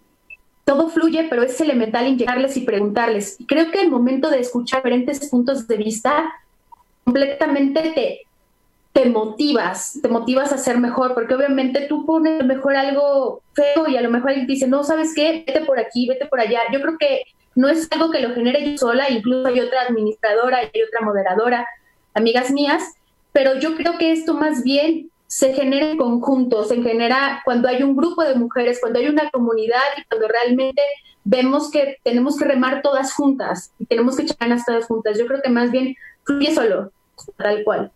todo fluye, pero es elemental inyectarles y preguntarles. Creo que el momento de escuchar diferentes puntos de vista, completamente te, te motivas, te motivas a ser mejor, porque obviamente tú pones mejor algo feo y a lo mejor alguien dice, no, ¿sabes qué? Vete por aquí, vete por allá. Yo creo que no es algo que lo genere yo sola, incluso hay otra administradora, hay otra moderadora, amigas mías, pero yo creo que esto más bien se genera en conjunto, se genera cuando hay un grupo de mujeres, cuando hay una comunidad y cuando realmente vemos que tenemos que remar todas juntas y tenemos que echar todas juntas. Yo creo que más bien fluye solo, tal cual.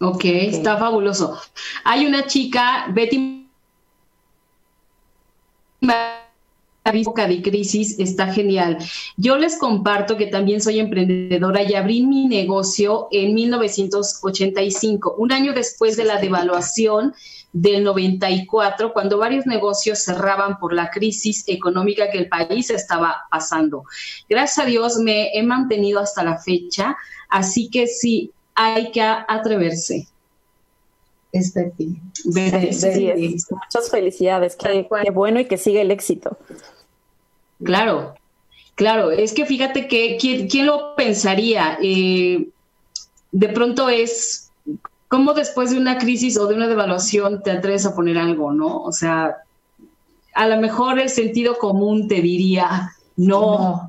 Ok, está fabuloso. Hay una chica, Betty época de crisis está genial. Yo les comparto que también soy emprendedora y abrí mi negocio en 1985, un año después de la devaluación del 94, cuando varios negocios cerraban por la crisis económica que el país estaba pasando. Gracias a Dios me he mantenido hasta la fecha, así que sí, hay que atreverse. Es Muchas felicidades, qué, qué, bueno y que siga el éxito. Claro, claro, es que fíjate que quién, lo pensaría. Eh, de pronto es como después de una crisis o de una devaluación te atreves a poner algo, ¿no? O sea, a lo mejor el sentido común te diría, no.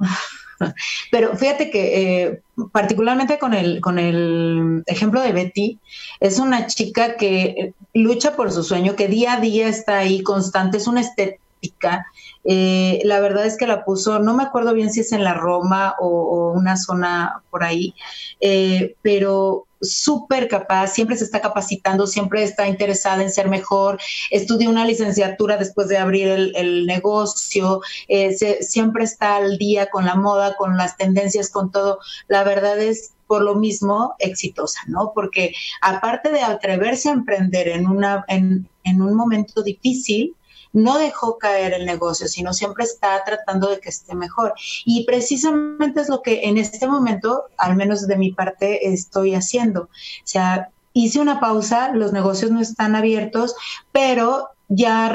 (laughs) Pero fíjate que eh, particularmente con el, con el ejemplo de Betty, es una chica que lucha por su sueño, que día a día está ahí constante, es una estética eh, la verdad es que la puso, no me acuerdo bien si es en la Roma o, una zona por ahí, eh, pero súper capaz, siempre se está capacitando, siempre está interesada en ser mejor, estudia una licenciatura después de abrir el, negocio, eh, siempre está al día con la moda, con las tendencias, con todo. La verdad es por lo mismo exitosa, ¿no? Porque aparte de atreverse a emprender en, una, en un momento difícil, no dejó caer el negocio, sino siempre está tratando de que esté mejor. Y precisamente es lo que en este momento, al menos de mi parte, estoy haciendo. O sea, hice una pausa, los negocios no están abiertos, pero ya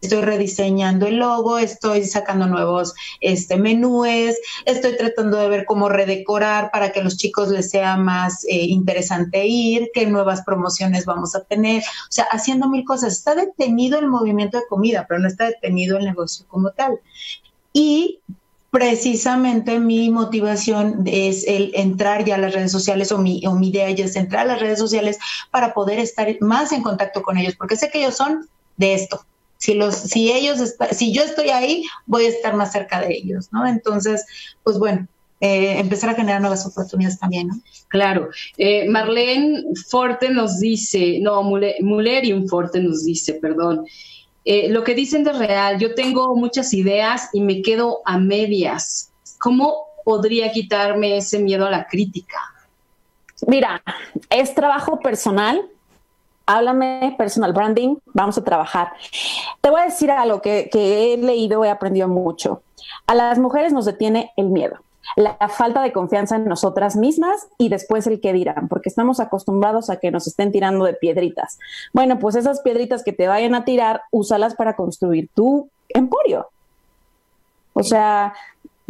estoy rediseñando el logo, estoy sacando nuevos este, menúes, estoy tratando de ver cómo redecorar para que a los chicos les sea más eh, interesante ir, qué nuevas promociones vamos a tener, o sea, haciendo mil cosas. Está detenido el movimiento de comida, pero no está detenido el negocio como tal. Y precisamente mi motivación es el entrar ya a las redes sociales o mi, o mi idea ya es entrar a las redes sociales para poder estar más en contacto con ellos, porque sé que ellos son de esto, si los si ellos si yo estoy ahí voy a estar más cerca de ellos no entonces pues bueno eh, empezar a generar nuevas oportunidades también no claro. Eh, Marlene Forte nos dice no Mulerium Forte nos dice perdón. Eh, lo que dicen de real yo tengo muchas ideas y me quedo a medias. Cómo podría quitarme ese miedo a la crítica Mira, es trabajo personal, háblame personal branding, vamos a trabajar. Te voy a decir algo que, que he leído, he aprendido mucho. A las mujeres nos detiene el miedo la falta de confianza en nosotras mismas y después el que dirán, porque estamos acostumbrados a que nos estén tirando de piedritas. Bueno, pues esas piedritas que te vayan a tirar, úsalas para construir tu emporio. O sea,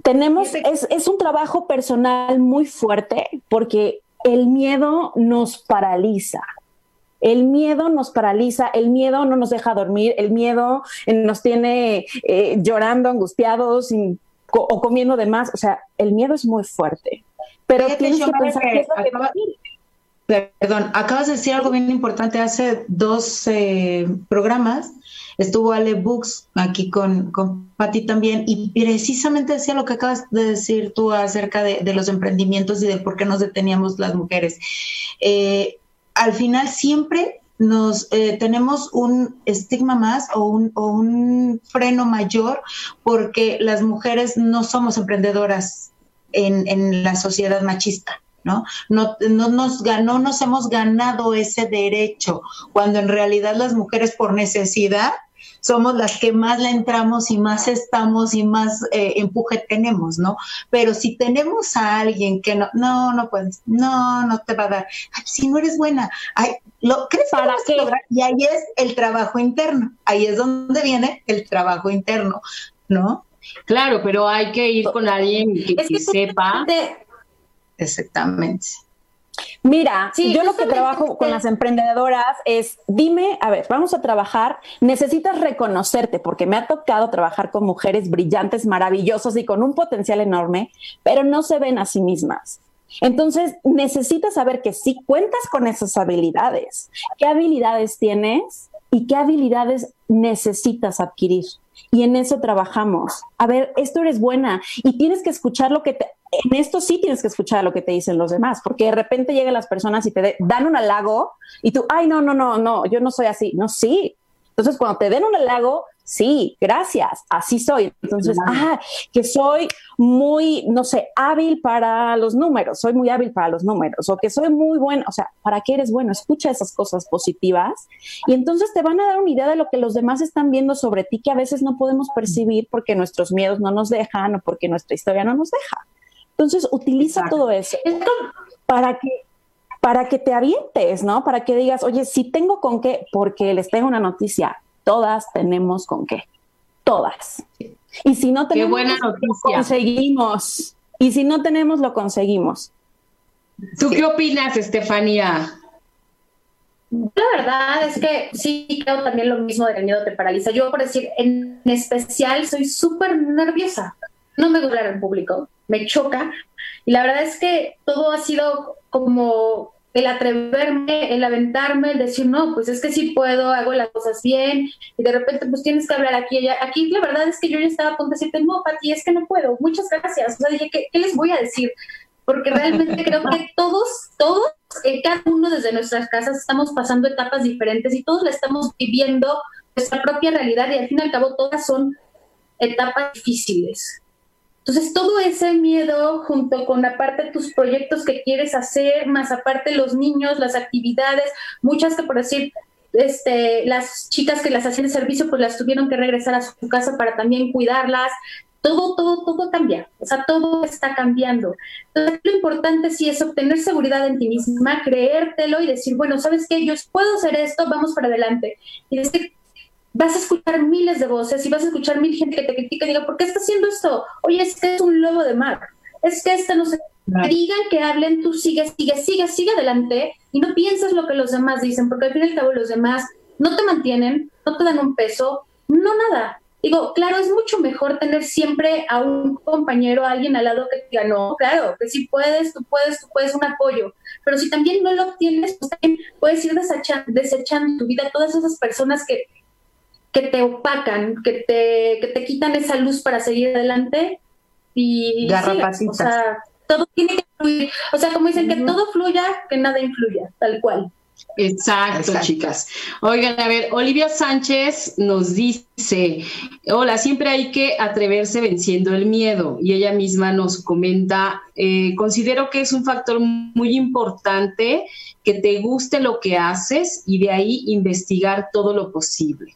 tenemos, es, es un trabajo personal muy fuerte porque el miedo nos paraliza. El miedo nos paraliza, el miedo no nos deja dormir, el miedo eh, nos tiene eh, llorando, angustiados o comiendo de más. O sea, el miedo es muy fuerte. Pero tienes que pensar que, Perdón, acabas de decir algo bien importante. Hace dos eh, programas estuvo Ale Books aquí con, con Patti también y precisamente decía lo que acabas de decir tú acerca de, los emprendimientos y de por qué nos deteníamos las mujeres. Eh, al final siempre nos eh, tenemos un estigma más o un, o un, freno mayor porque las mujeres no somos emprendedoras en, la sociedad machista. ¿no? No, no, nos ganó, nos hemos ganado ese derecho, cuando en realidad las mujeres por necesidad somos las que más le entramos y más estamos y más eh, empuje tenemos, ¿no? Pero si tenemos a alguien que no, no, no puedes, no, no te va a dar, si no eres buena, ay, lo crees para qué lograr y ahí es el trabajo interno, ahí es donde viene el trabajo interno, ¿no? Claro, pero hay que ir con alguien que, que sepa. Exactamente. Mira, yo lo que trabajo con las emprendedoras es, dime, a ver, vamos a trabajar, necesitas reconocerte, porque me ha tocado trabajar con mujeres brillantes, maravillosas y con un potencial enorme, pero no se ven a sí mismas. Entonces, necesitas saber que sí cuentas con esas habilidades. ¿Qué habilidades tienes y qué habilidades necesitas adquirir? Y en eso trabajamos. A ver, esto eres buena y tienes que escuchar lo que te, en esto sí tienes que escuchar lo que te dicen los demás, porque de repente llegan las personas y te dan un halago y tú, ay, no, no, no, no, yo no soy así. No, sí. Entonces, cuando te den un halago, sí, gracias, así soy. Entonces, ah, que soy muy, no sé, hábil para los números, soy muy hábil para los números, o que soy muy bueno, o sea, ¿para qué eres bueno? Escucha esas cosas positivas y entonces te van a dar una idea de lo que los demás están viendo sobre ti que a veces no podemos percibir porque nuestros miedos no nos dejan o porque nuestra historia no nos deja. Entonces, utiliza todo eso para que para que te avientes, ¿no? Para que digas, oye, si tengo con qué, porque les tengo una noticia, todas tenemos con qué, todas. Y si no tenemos, buena noticia. lo conseguimos. Y si no tenemos, lo conseguimos. ¿Tú qué opinas, Estefanía? La verdad es que sí creo también lo mismo del miedo te paraliza. Yo, por decir, en especial, soy súper nerviosa. No me gusta en público me choca. Y la verdad es que todo ha sido como el atreverme, el aventarme, el decir, no, pues es que sí puedo, hago las cosas bien, y de repente pues tienes que hablar aquí y allá. Aquí la verdad es que yo ya estaba a punto de decirte, no, Pati, es que no puedo, muchas gracias. O sea, dije, ¿qué, les voy a decir? Porque realmente creo que todos, todos, en cada uno desde nuestras casas estamos pasando etapas diferentes y todos la estamos viviendo nuestra propia realidad y al fin y al cabo todas son etapas difíciles. Entonces, todo ese miedo junto con aparte tus proyectos que quieres hacer, más aparte los niños, las actividades, muchas que por decir, este, las chicas que las hacían de servicio, pues las tuvieron que regresar a su casa para también cuidarlas. Todo, todo, todo cambia. O sea, todo está cambiando. Entonces, lo importante sí es obtener seguridad en ti misma, creértelo y decir, bueno, ¿sabes qué? Yo puedo hacer esto, vamos para adelante. Y decir, vas a escuchar miles de voces y vas a escuchar mil gente que te critica y diga, ¿por qué está haciendo esto? Oye, es que es un lobo de mar. Es que este no se... Digan que hablen, tú sigues, sigue, sigue, sigue adelante y no pienses lo que los demás dicen, porque al fin y al cabo los demás no te mantienen, no te dan un peso, no nada. Digo, claro, es mucho mejor tener siempre a un compañero, a alguien al lado que te diga, no, claro, que si puedes, tú puedes, tú puedes un apoyo. Pero si también no lo obtienes, pues también puedes ir desechando, desechando tu vida todas esas personas que que te opacan, que te, que te quitan esa luz para seguir adelante. Y sí, o sea, todo tiene que fluir. O sea, como dicen, que todo fluya, que nada influya, tal cual. Exacto, chicas. Oigan, a ver, Olivia Sánchez nos dice, hola, siempre hay que atreverse venciendo el miedo. Y ella misma nos comenta, eh, considero que es un factor muy importante que te guste lo que haces y de ahí investigar todo lo posible.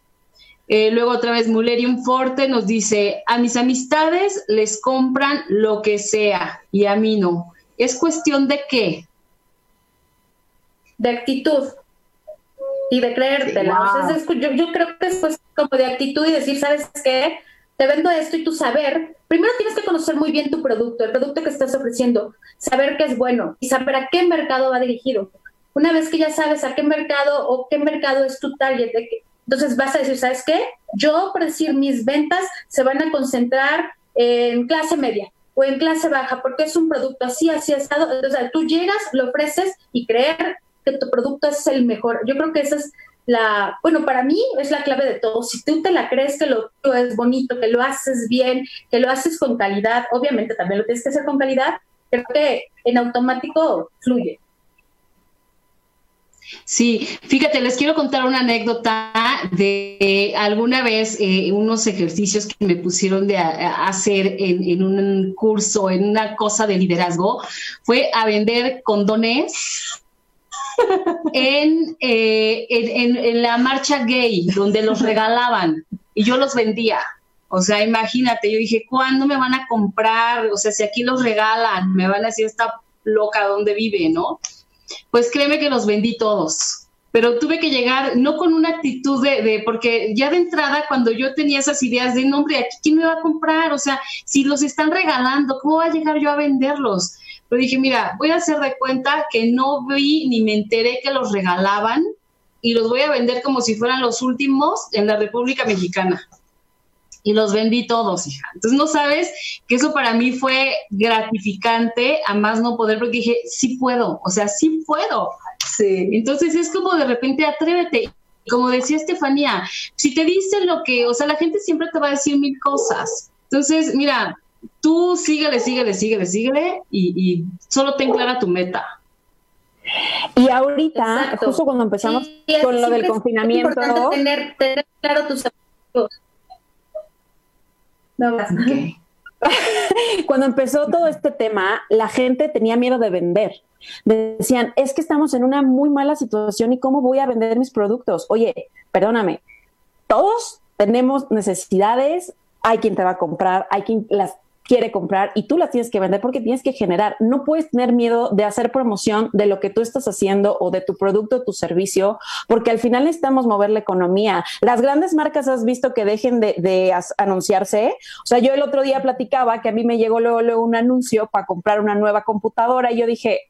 Eh, luego otra vez Mulerium Forte nos dice, a mis amistades les compran lo que sea y a mí no. ¿Es cuestión de qué? De actitud y de creértela. yo, creo que es pues como de actitud y decir, ¿sabes qué? Te vendo esto y tú saber, primero tienes que conocer muy bien tu producto, el producto que estás ofreciendo, saber qué es bueno y saber a qué mercado va dirigido. Una vez que ya sabes a qué mercado o qué mercado es tu target, de qué, entonces vas a decir, ¿sabes qué? Yo, por decir, mis ventas se van a concentrar en clase media o en clase baja, porque es un producto así, así estado. Entonces, tú llegas, lo ofreces y creer que tu producto es el mejor. Yo creo que esa es la, bueno, para mí es la clave de todo. Si tú te la crees que lo es bonito, que lo haces bien, que lo haces con calidad, obviamente también lo tienes que hacer con calidad, creo que en automático fluye. Sí, fíjate, les quiero contar una anécdota de alguna vez eh, unos ejercicios que me pusieron de hacer en, un curso, en una cosa de liderazgo, fue a vender condones (laughs) en, eh, en, la marcha gay, donde los regalaban y yo los vendía. O sea, imagínate, yo dije, ¿cuándo me van a comprar? O sea, si aquí los regalan, me van a decir esta loca donde vive, ¿no? Pues créeme que los vendí todos. Pero tuve que llegar no con una actitud de, porque ya de entrada cuando yo tenía esas ideas de, nombre, aquí quién me va a comprar, o sea, si los están regalando, ¿cómo va a llegar yo a venderlos? Pero dije, mira, voy a hacer de cuenta que no vi ni me enteré que los regalaban y los voy a vender como si fueran los últimos en la República Mexicana y los vendí todos, hija. Entonces no sabes que eso para mí fue gratificante a más no poder, porque dije, sí puedo, o sea, sí puedo. Sí. Entonces es como de repente atrévete. Como decía Estefanía, si te dicen lo que, o sea, la gente siempre te va a decir mil cosas. Entonces, mira, tú síguele, síguele, síguele, síguele y, y solo ten clara tu meta. Y ahorita, justo cuando empezamos con lo del confinamiento. tener, tener claro tus (laughs) Cuando empezó todo este tema, la gente tenía miedo de vender. Decían, es que estamos en una muy mala situación y cómo voy a vender mis productos. Oye, perdóname, todos tenemos necesidades, hay quien te va a comprar, hay quien las quiere comprar y tú la tienes que vender porque tienes que generar. No puedes tener miedo de hacer promoción de lo que tú estás haciendo o de tu producto o tu servicio, porque al final necesitamos mover la economía. Las grandes marcas has visto que dejen de, anunciarse. O sea, yo el otro día platicaba que a mí me llegó luego, un anuncio para comprar una nueva computadora y yo dije,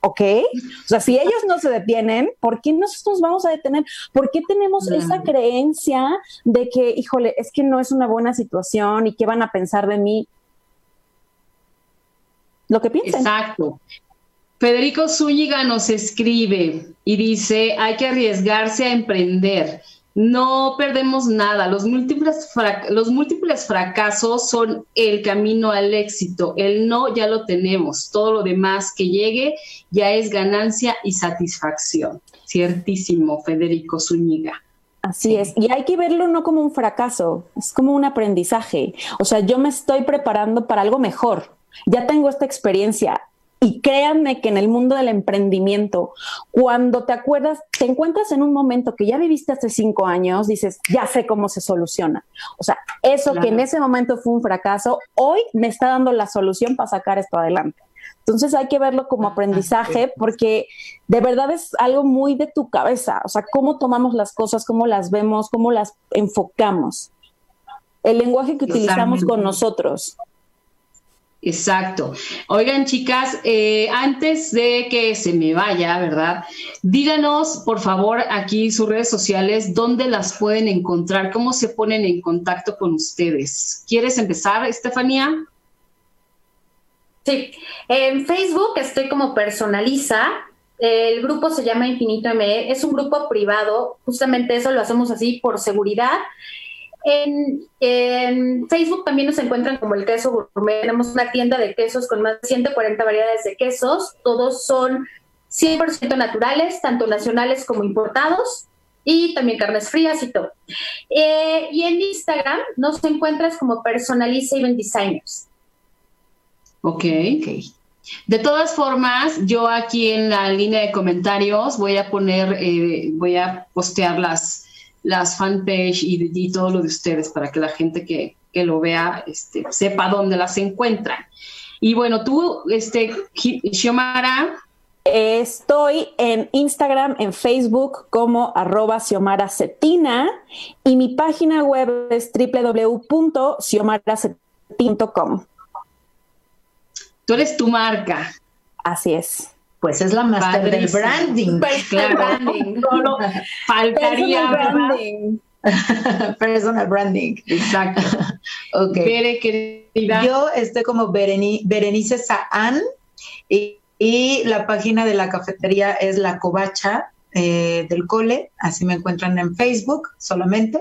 ¿ok? O sea, si ellos no se detienen, ¿por qué nosotros vamos a detener? ¿Por qué tenemos esa creencia de que, híjole, es que no es una buena situación y qué van a pensar de mí? Lo que piensen. Exacto. Federico Zúñiga nos escribe y dice, hay que arriesgarse a emprender. No perdemos nada. Los múltiples, los múltiples fracasos son el camino al éxito. El no ya lo tenemos. Todo lo demás que llegue ya es ganancia y satisfacción. Ciertísimo, Federico Zúñiga. Así es, y hay que verlo no como un fracaso, es como un aprendizaje. O sea, yo me estoy preparando para algo mejor. Ya tengo esta experiencia, y créanme que en el mundo del emprendimiento, cuando te acuerdas, te encuentras en un momento que ya viviste hace cinco años, dices, ya sé cómo se soluciona. O sea, eso que en ese momento fue un fracaso, hoy me está dando la solución para sacar esto adelante. Entonces hay que verlo como aprendizaje porque de verdad es algo muy de tu cabeza, o sea, cómo tomamos las cosas, cómo las vemos, cómo las enfocamos. El lenguaje que utilizamos con nosotros. Exacto. Oigan, chicas, eh, antes de que se me vaya, ¿verdad? Díganos, por favor, aquí sus redes sociales, dónde las pueden encontrar, cómo se ponen en contacto con ustedes. ¿Quieres empezar, Estefanía? Sí, en Facebook estoy como personaliza. El grupo se llama Infinito ME, es un grupo privado, justamente eso lo hacemos así por seguridad en, Facebook también nos encuentran como el queso gourmet. Tenemos una tienda de quesos con más de 140 variedades de quesos. Todos son 100% naturales, tanto nacionales como importados. Y también carnes frías y todo. Eh, y en Instagram nos encuentras como Personaliza Event Designers. Ok. De todas formas, yo aquí en la línea de comentarios voy a poner, eh, voy a postear las, las fanpage y, y, todo lo de ustedes para que la gente que, lo vea este, sepa dónde las encuentran. Y bueno, tú, este, Xiomara. Estoy en Instagram, en Facebook como arroba Xiomara Cetina y mi página web es www.xiomaracetina.com. Tú eres tu marca. Así es pues es la master del branding. (laughs) Claro. branding. Solo faltaría branding. Personal branding. Exacto. (laughs) ok. Bere, querida. Yo estoy como Berenice Saan y, y, la página de la cafetería es La Covacha eh, del Cole, así me encuentran en Facebook solamente,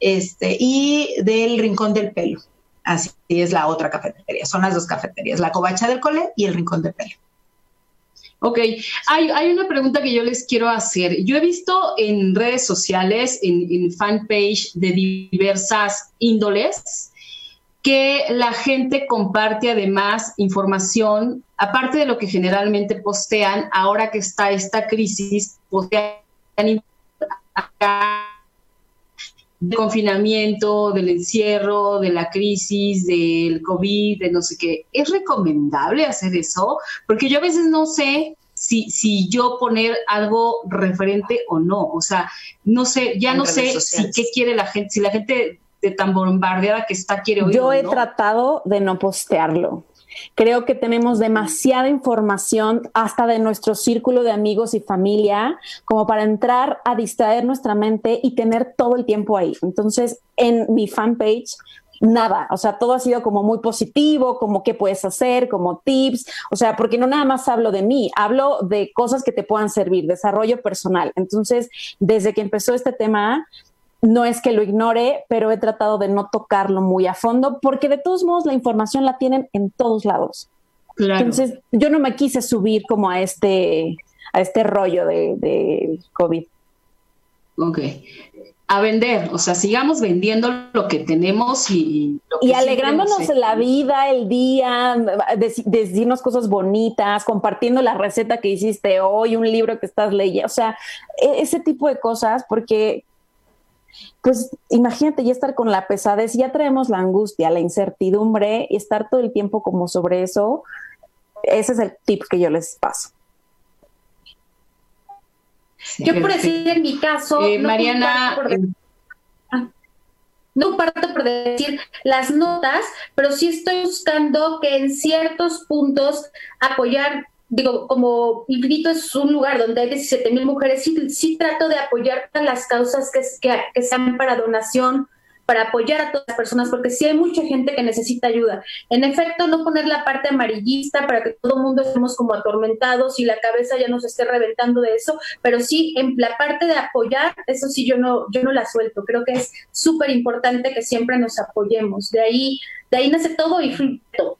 este, y del Rincón del Pelo. Así es la otra cafetería. Son las dos cafeterías, la Covacha del Cole y el Rincón del Pelo. Ok, hay, una pregunta que yo les quiero hacer. Yo he visto en redes sociales, en, fanpage de diversas índoles, que la gente comparte además información, aparte de lo que generalmente postean, ahora que está esta crisis, postean del confinamiento, del encierro, de la crisis, del COVID, de no sé qué. ¿Es recomendable hacer eso? Porque yo a veces no sé si, si yo poner algo referente o no. O sea, no sé, ya no sé si qué quiere la gente, si la gente de tan bombardeada que está quiere oír. Yo he tratado de no postearlo. Creo que tenemos demasiada información hasta de nuestro círculo de amigos y familia como para entrar a distraer nuestra mente y tener todo el tiempo ahí. Entonces, en mi fanpage nada, o sea, todo ha sido como muy positivo, como qué puedes hacer, como tips, o sea, porque no nada más hablo de mí, hablo de cosas que te puedan servir, desarrollo personal. Entonces, desde que empezó este tema, no es que lo ignore, pero he tratado de no tocarlo muy a fondo, porque de todos modos la información la tienen en todos lados. Entonces, yo no me quise subir como a este, a este rollo de, de COVID. Ok. A vender, o sea, sigamos vendiendo lo que tenemos y... y alegrándonos la vida, el día, decirnos cosas bonitas, compartiendo la receta que hiciste hoy, un libro que estás leyendo, o sea, e, ese tipo de cosas, porque pues imagínate ya estar con la pesadez, ya traemos la angustia, la incertidumbre y estar todo el tiempo como sobre eso, ese es el tip que yo les paso. yo por decir en mi caso, eh, Mariana, eh, ah, no parto por decir las notas, pero sí estoy buscando que en ciertos puntos apoyar digo, como Infinito es un lugar donde hay 17 mil mujeres, sí, sí, trato de apoyar a las causas que, que, que, sean para donación, para apoyar a todas las personas, porque sí hay mucha gente que necesita ayuda. En efecto, no poner la parte amarillista para que todo el mundo estemos como atormentados y la cabeza ya nos esté reventando de eso, pero sí en la parte de apoyar, eso sí yo no, yo no la suelto. Creo que es súper importante que siempre nos apoyemos. De ahí, de ahí nace todo y todo.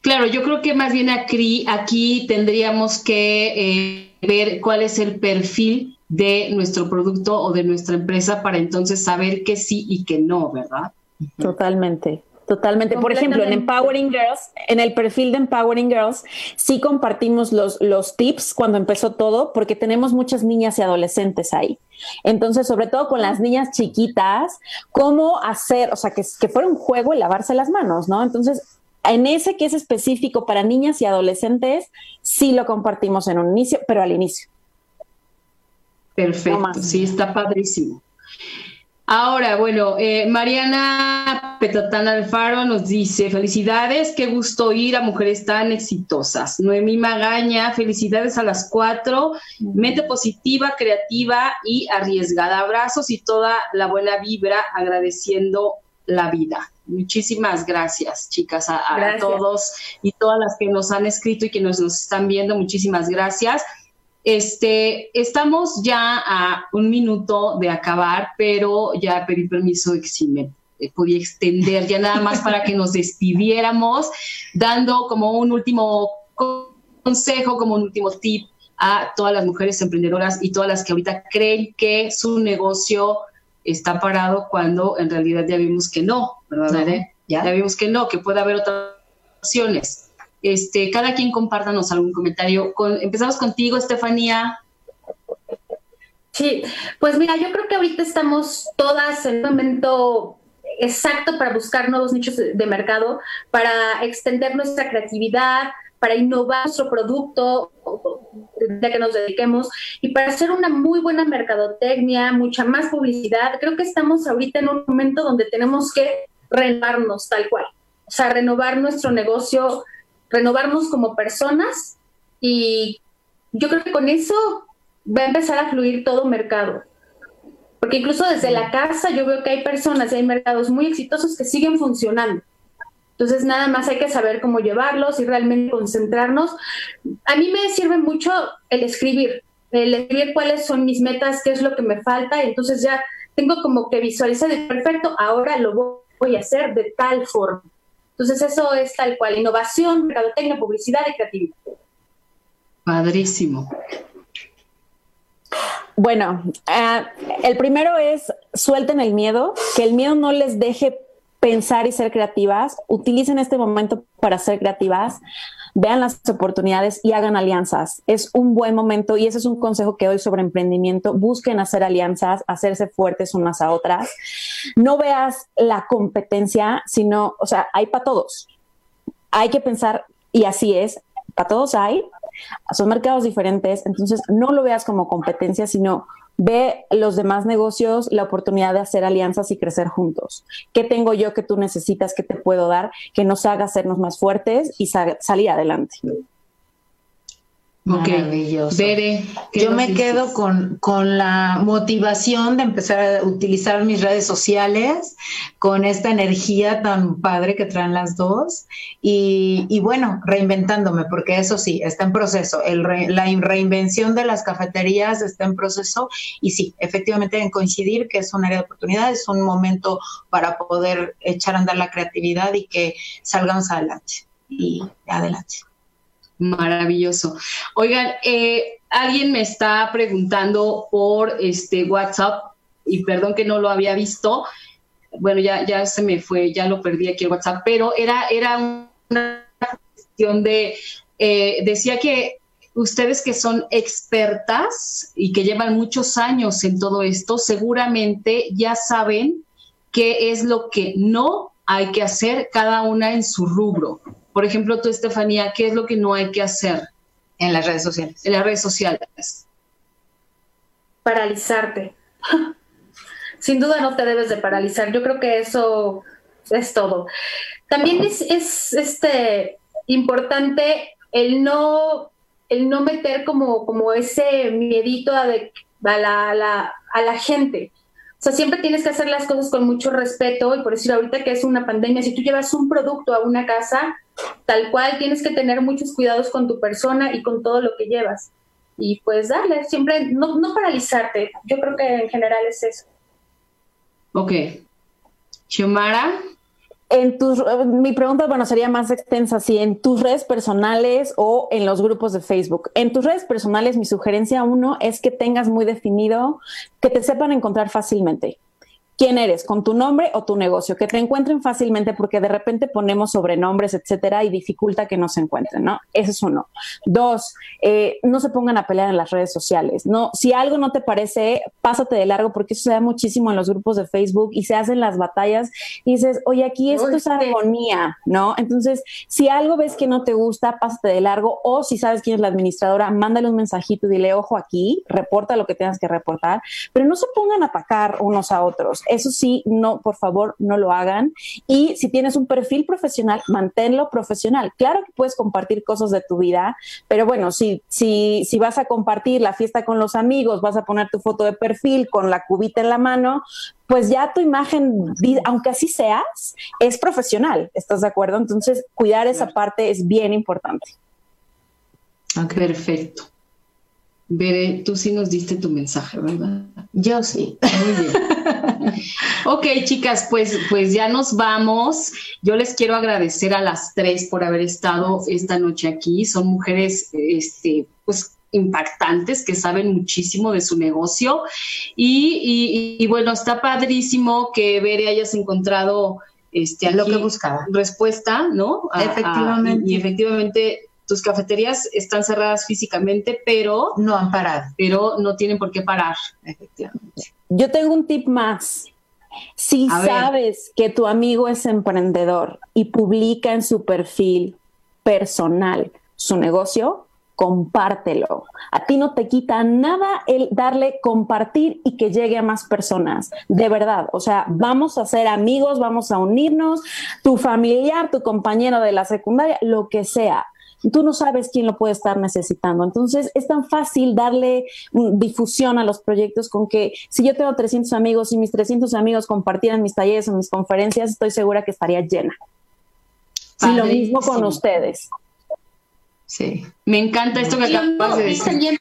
Claro, yo creo que más bien aquí, aquí tendríamos que eh, ver cuál es el perfil de nuestro producto o de nuestra empresa para entonces saber que sí y que no, ¿verdad? Totalmente. Totalmente. Por ejemplo, en Empowering Girls, en el perfil de Empowering Girls, sí compartimos los, los tips cuando empezó todo, porque tenemos muchas niñas y adolescentes ahí. Entonces, sobre todo con las niñas chiquitas, cómo hacer, o sea, que, que fuera un juego el lavarse las manos, ¿no? Entonces, en ese que es específico para niñas y adolescentes, sí lo compartimos en un inicio, pero al inicio. Perfecto, sí, está padrísimo. Ahora, bueno, eh, Mariana Petatán Alfaro nos dice, felicidades, qué gusto ir a mujeres tan exitosas. Noemí Magaña, felicidades a las cuatro, mente positiva, creativa y arriesgada. Abrazos y toda la buena vibra, agradeciendo la vida. Muchísimas gracias, chicas, a, todos y todas las que nos han escrito y que nos, nos están viendo. Muchísimas gracias. Este, estamos ya a un minuto de acabar, pero ya pedí permiso de que si me eh, podía extender ya nada más para que nos despidiéramos, dando como un último consejo, como un último tip a todas las mujeres emprendedoras y todas las que ahorita creen que su negocio está parado cuando en realidad ya vimos que no, ¿verdad? ya. ya vimos que no, que puede haber otras opciones. Este, cada quien compártanos algún comentario. empezamos contigo, Estefanía. Sí, pues mira, yo creo que ahorita estamos todas en un momento exacto para buscar nuevos nichos de mercado, para extender nuestra creatividad, para innovar nuestro producto de que nos dediquemos y para hacer una muy buena mercadotecnia, mucha más publicidad. Creo que estamos ahorita en un momento donde tenemos que renovarnos tal cual, o sea, renovar nuestro negocio renovarnos como personas y yo creo que con eso va a empezar a fluir todo mercado. Porque incluso desde la casa yo veo que hay personas y hay mercados muy exitosos que siguen funcionando. Entonces nada más hay que saber cómo llevarlos y realmente concentrarnos. A mí me sirve mucho el escribir, el escribir cuáles son mis metas, qué es lo que me falta. Entonces ya tengo como que visualizar, perfecto, ahora lo voy a hacer de tal forma. Entonces eso es tal cual, innovación, mercadotecnia, publicidad y creatividad. Padrísimo. Bueno, eh, el primero es suelten el miedo, que el miedo no les deje pensar y ser creativas, utilicen este momento para ser creativas, vean las oportunidades y hagan alianzas. Es un buen momento y ese es un consejo que doy sobre emprendimiento. Busquen hacer alianzas, hacerse fuertes unas a otras. No veas la competencia, sino, o sea, hay para todos. Hay que pensar, y así es, para todos hay, son mercados diferentes, entonces no lo veas como competencia, sino ve los demás negocios la oportunidad de hacer alianzas y crecer juntos. ¿Qué tengo yo que tú necesitas, que te puedo dar, que nos haga hacernos más fuertes y salir adelante? Maravilloso. Yo me quedo con, con, la motivación de empezar a utilizar mis redes sociales, con esta energía tan padre que traen las dos y, y bueno, reinventándome, porque eso sí, está en proceso. El la reinvención de las cafeterías está en proceso y sí, efectivamente en coincidir que es un área de oportunidad, es un momento para poder echar a andar la creatividad y que salgamos adelante y adelante. Maravilloso. Oigan, eh, alguien me está preguntando por este WhatsApp y perdón que no lo había visto. Bueno, ya, ya se me fue, ya lo perdí aquí el WhatsApp, pero era, era una cuestión de, eh, decía que ustedes que son expertas y que llevan muchos años en todo esto, seguramente ya saben qué es lo que no hay que hacer cada una en su rubro. Por ejemplo, tú, Estefanía, ¿qué es lo que no hay que hacer? En las redes sociales. En las redes sociales. Paralizarte. (laughs) Sin duda no te debes de paralizar. Yo creo que eso es todo. También es, este, importante el no, el no meter como, como ese miedito a, la, a la gente. O sea, siempre tienes que hacer las cosas con mucho respeto y por decir ahorita que es una pandemia, si tú llevas un producto a una casa, tal cual tienes que tener muchos cuidados con tu persona y con todo lo que llevas. Y pues darle, siempre, no, no paralizarte. Yo creo que en general es eso. Ok. Xiomara. en tus, mi pregunta, bueno, sería más extensa, si en tus redes personales o en los grupos de Facebook. En tus redes personales, mi sugerencia uno es que tengas muy definido, que te sepan encontrar fácilmente quién eres, con tu nombre o tu negocio, que te encuentren fácilmente porque de repente ponemos sobrenombres, etcétera, y dificulta que no se encuentren, ¿no? Eso es uno. Dos, eh, no se pongan a pelear en las redes sociales, ¿no? Si algo no te parece, pásate de largo porque eso se da muchísimo en los grupos de Facebook y se hacen las batallas y dices, oye, aquí esto es armonía, ¿no? Entonces, si algo ves que no te gusta, pásate de largo o si sabes quién es la administradora, mándale un mensajito y dile, ojo aquí, reporta lo que tengas que reportar, pero no se pongan a atacar unos a otros eso sí, no, por favor, no lo hagan. Y si tienes un perfil profesional, manténlo profesional. Claro que puedes compartir cosas de tu vida, pero bueno, si, si, si vas a compartir la fiesta con los amigos, vas a poner tu foto de perfil con la cubita en la mano, pues ya tu imagen, aunque así seas, es profesional, ¿estás de acuerdo? Entonces, cuidar esa parte es bien importante. Perfecto. Veré, tú sí nos diste tu mensaje, ¿verdad? Yo sí. Muy bien. (laughs) ok, chicas, pues, pues ya nos vamos. Yo les quiero agradecer a las tres por haber estado esta noche aquí. Son mujeres, este, pues impactantes que saben muchísimo de su negocio y, bueno está padrísimo que Bere hayas encontrado este lo que buscaba respuesta no efectivamente y efectivamente tus cafeterías están cerradas físicamente, pero no han parado. Pero no tienen por qué parar, efectivamente. Yo tengo un tip más. Si sabes que tu amigo es emprendedor y publica en su perfil personal su negocio, compártelo. A ti no te quita nada el darle compartir y que llegue a más personas. De verdad, o sea, vamos a ser amigos, vamos a unirnos, tu familiar, tu compañero de la secundaria, lo que sea tú no sabes quién lo puede estar necesitando. Entonces, es tan fácil darle mm, difusión a los proyectos con que si yo tengo 300 amigos y mis 300 amigos compartieran mis talleres o mis conferencias, estoy segura que estaría llena. Y lo mismo con ustedes. Sí, me encanta esto que acabas de decir.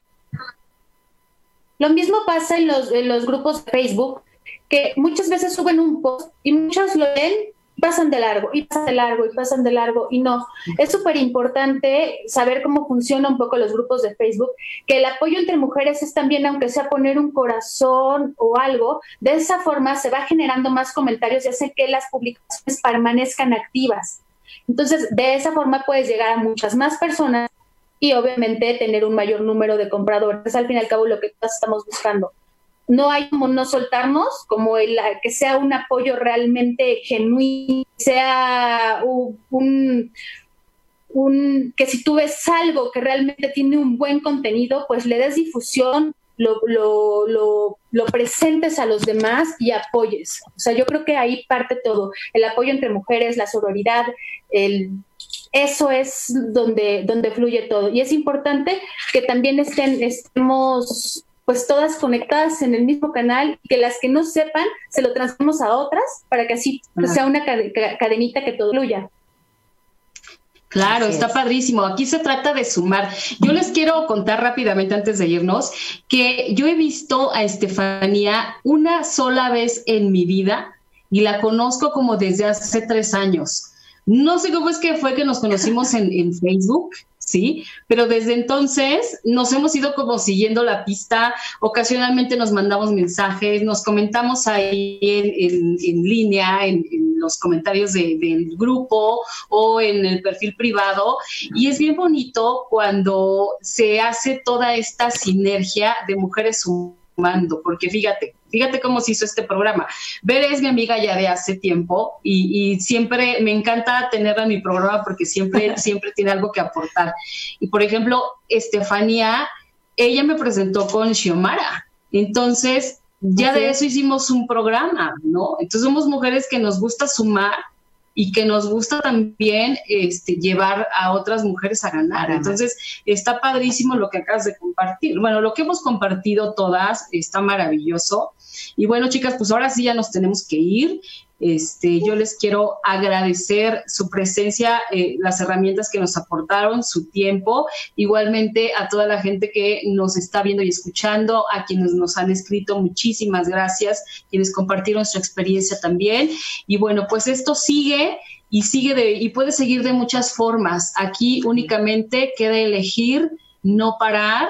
Lo mismo pasa en los, en los grupos de Facebook, que muchas veces suben un post y muchos lo ven pasan de largo y pasan de largo y pasan de largo y no. Es súper importante saber cómo funcionan un poco los grupos de Facebook, que el apoyo entre mujeres es también, aunque sea poner un corazón o algo, de esa forma se va generando más comentarios y hace que las publicaciones permanezcan activas. Entonces, de esa forma puedes llegar a muchas más personas y obviamente tener un mayor número de compradores. Es al fin y al cabo lo que todos estamos buscando no hay como no soltarnos, como el, que sea un apoyo realmente genuino, sea un, un, que si tú ves algo que realmente tiene un buen contenido, pues le des difusión, lo, lo, lo, lo, presentes a los demás y apoyes. O sea, yo creo que ahí parte todo, el apoyo entre mujeres, la sororidad, el, eso es donde, donde fluye todo. Y es importante que también estén, estemos pues todas conectadas en el mismo canal y que las que no sepan se lo transformamos a otras para que así sea una cadenita que todo fluya. Claro, está padrísimo. Aquí se trata de sumar. Yo les quiero contar rápidamente antes de irnos que yo he visto a Estefanía una sola vez en mi vida y la conozco como desde hace tres años. No sé cómo es que fue que nos conocimos en, en Facebook ¿sí? Pero desde entonces nos hemos ido como siguiendo la pista, ocasionalmente nos mandamos mensajes, nos comentamos ahí en, línea, en, los comentarios del grupo o en el perfil privado, y es bien bonito cuando se hace toda esta sinergia de mujeres porque fíjate, Fíjate cómo se hizo este programa. Bere es mi amiga ya de hace tiempo y, siempre me encanta tenerla en mi programa porque siempre, (laughs) siempre tiene algo que aportar. Y por ejemplo, Estefanía, ella me presentó con Xiomara. Entonces, ya de eso hicimos un programa, ¿no? Entonces somos mujeres que nos gusta sumar y que nos gusta también este, llevar a otras mujeres a ganar. Entonces, está padrísimo lo que acabas de compartir. Bueno, lo que hemos compartido todas está maravilloso. Y bueno, chicas, pues ahora sí ya nos tenemos que ir. Este, yo les quiero agradecer su presencia, eh, las herramientas que nos aportaron, su tiempo, igualmente a toda la gente que nos está viendo y escuchando, a quienes nos han escrito, muchísimas gracias, quienes compartieron su experiencia también. Y bueno, pues esto sigue y sigue de, y puede seguir de muchas formas. Aquí únicamente queda elegir no parar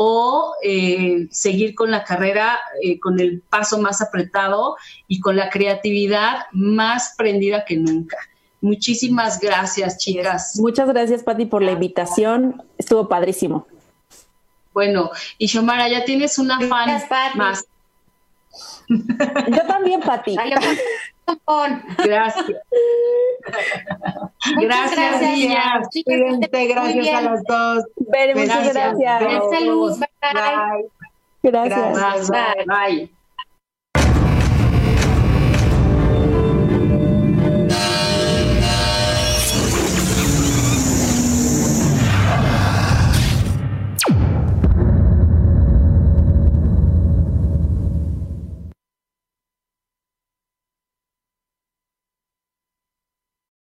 o eh, seguir con la carrera eh, con el paso más apretado y con la creatividad más prendida que nunca. Muchísimas gracias, chicas. Muchas gracias, Patti, por la invitación. Estuvo padrísimo. Bueno, y Shomara, ya tienes una fan más. Yo también, Patti. Gracias. Gracias, gracias, gracias a los dos. muchas gracias. Gracias. Bye. Gracias. Bye. Bye.